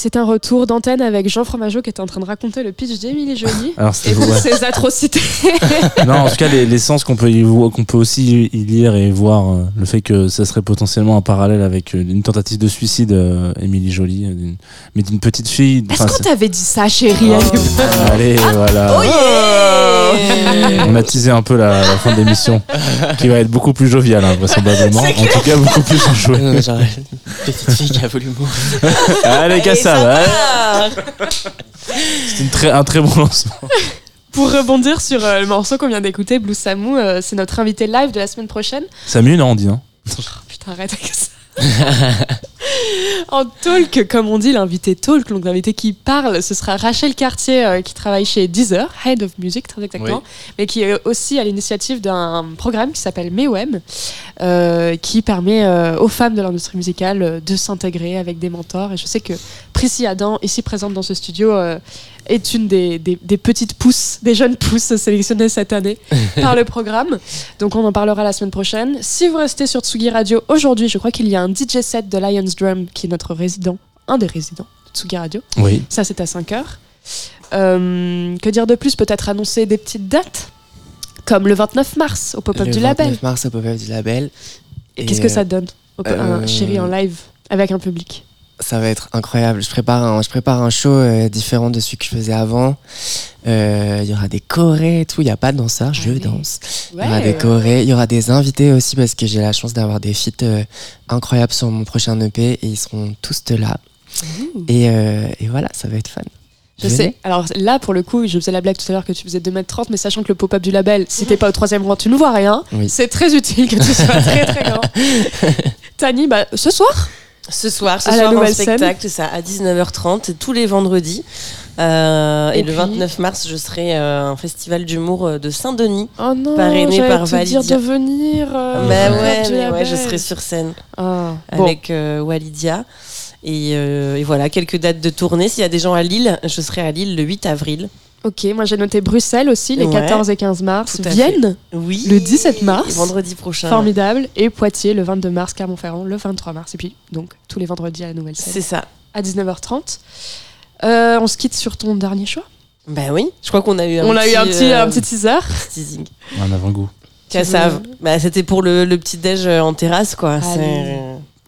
c'est un retour d'antenne avec Jean Fromageau qui était en train de raconter le pitch d'Émilie Jolie [LAUGHS] Alors, c'était et toutes ses atrocités. [LAUGHS] non, en tout cas, les, les sens qu'on peut, qu'on peut aussi y lire et voir, euh, le fait que ça serait potentiellement un parallèle avec euh, une tentative de suicide, euh, Émilie Jolie, d'une- mais d'une petite fille. Est-ce qu'on t'avait dit ça, chérie c'est- Allez, voilà. Oh yeah On a teasé un peu la, la fin de l'émission, qui va être beaucoup plus joviale, hein, vraisemblablement. En tout cas, beaucoup plus enjouée. Genre, petite fille qui a voulu mourir. Allez, part. C'est un très bon lancement. Pour rebondir sur euh, le morceau qu'on vient d'écouter, Blue Samu, euh, c'est notre invité live de la semaine prochaine. Samu, non, on dit, hein Putain, arrête avec ça. [LAUGHS] en talk, comme on dit, l'invité talk, donc l'invité qui parle, ce sera Rachel Cartier euh, qui travaille chez Deezer, Head of Music très exactement, mais qui est aussi à l'initiative d'un programme qui s'appelle MEWEM, euh, qui permet euh, aux femmes de l'industrie musicale de s'intégrer avec des mentors. Et je sais que Prissy Adam, ici présente dans ce studio, est une des, des- des petites pousses, des jeunes pousses sélectionnées cette année [LAUGHS] par le programme. Donc on en parlera la semaine prochaine. Si vous restez sur Tsugi Radio, aujourd'hui, je crois qu'il y a un DJ set de Lions Drum qui est notre résident, un des résidents de Tsugi Radio. Oui. Ça, c'est à 5 heures. Euh, que dire de plus? Peut-être annoncer des petites dates? Comme le 29 mars au pop-up Le du label. 29 mars au pop-up du label. Et Et, qu'est-ce que ça donne au Un euh, chéri en live avec un public? Ça va être incroyable. Je prépare un, je prépare un show euh, différent de celui que je faisais avant. Euh, Il y aura des chorés et tout. Il n'y a pas de danseurs, je danse. Il y aura des chorés. Il y aura des invités aussi parce que j'ai la chance d'avoir des feats euh, incroyables sur mon prochain EP et ils seront tous là. Et, euh, et voilà, ça va être fun. Je sais. Alors là, pour le coup, je faisais la blague tout à l'heure que tu faisais 2m30, mais sachant que le pop-up du label, si t'es pas au troisième rang, tu ne vois rien. Oui. C'est très utile que tu sois très très grand. [LAUGHS] Tani, bah, ce soir Ce soir, ce À soir, un spectacle, ça, à 19h30, tous les vendredis. Euh, et, Et le puis 29 mars, je serai à un festival d'humour euh, de Saint-Denis. Oh non, Parrainé par te dire Validia. de venir. euh, Bah ouais, mais ouais, je serai sur scène Ah, bon. avec euh, Walidia. Et, euh, et voilà, quelques dates de tournée. S'il y a des gens à Lille, je serai à Lille le 8 avril. Ok, moi j'ai noté Bruxelles aussi, les Ouais. 14 et 15 mars. Vienne, Oui. le 17 mars. Vendredi prochain. Formidable. Et Poitiers, le 22 mars. Clermont-Ferrand, le 23 mars. Et puis, donc, tous les vendredis à la nouvelle scène. C'est ça. À 19h30. Euh, on se quitte sur ton dernier choix. Bah oui, je crois qu'on a eu un on a eu un petit, euh, un petit teaser. teasing. Un avant-goût. Cassave. Bah, c'était pour le, le petit déj euh, en terrasse, quoi.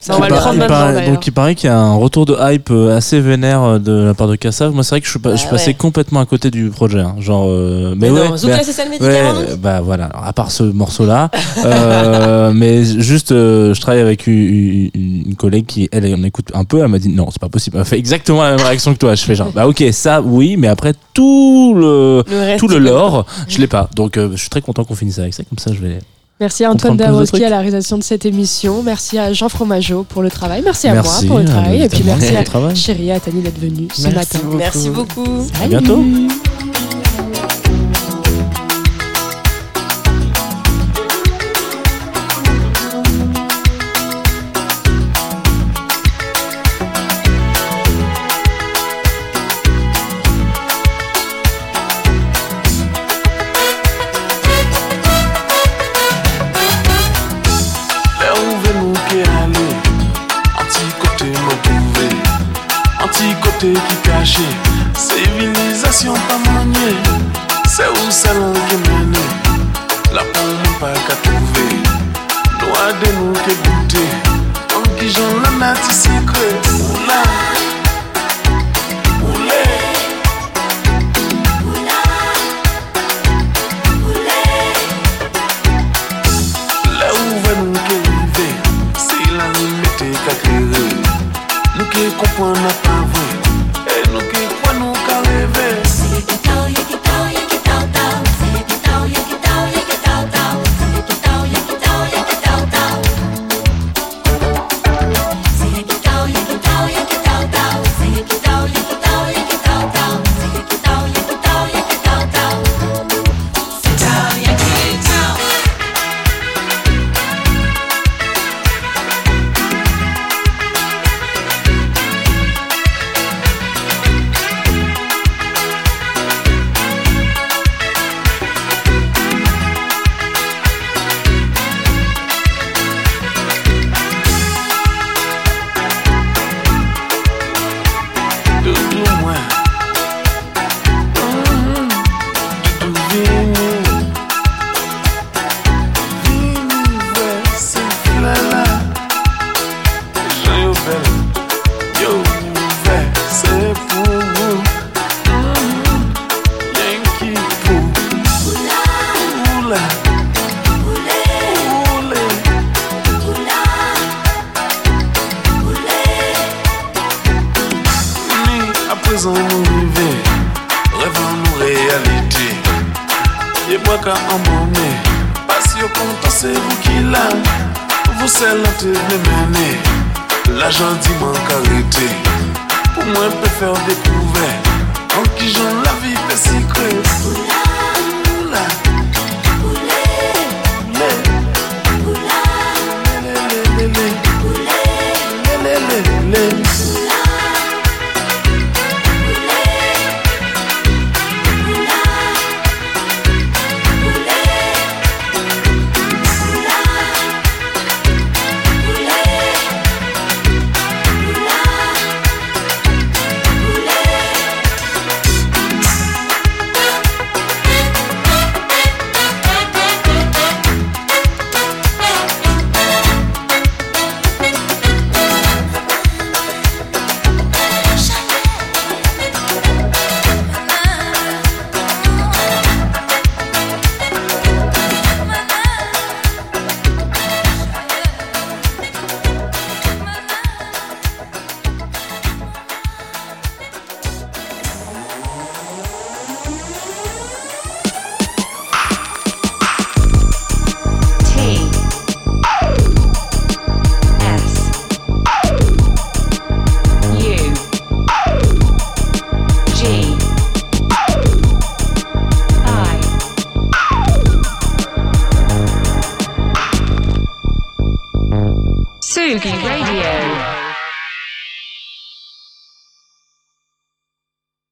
Allez. C'est- Ça, on va Il le par- prendre il maintenant, paraît- d'ailleurs. Donc il paraît qu'il y a un retour de hype euh, assez vénère euh, de la part de Kassav. Moi c'est vrai que je suis, pas, je suis Bah passé ouais. complètement à côté du projet. hein. Genre, euh, mais, Mais ouais, non, Zouk bah- médicament, ouais, bah voilà. Alors, à part ce morceau-là, euh, [LAUGHS] mais juste, euh, je travaille avec une, une- une collègue qui, elle, en écoute un peu. Elle m'a dit non, c'est pas possible. Elle fait exactement la même réaction que toi. Je fais genre, bah ok, ça, oui, mais après tout le, Le reste, tout le lore, je l'ai pas. Donc euh, je suis très content qu'on finisse avec ça. Comme ça, je vais. Merci à Antoine trucs. à la réalisation de cette émission. Merci à Jean Fromageau pour le travail. Merci à Merci, moi pour le à travail. Et puis merci à. Chérie et à Tani d'être venue ce Merci matin. beaucoup. Merci beaucoup. À bientôt.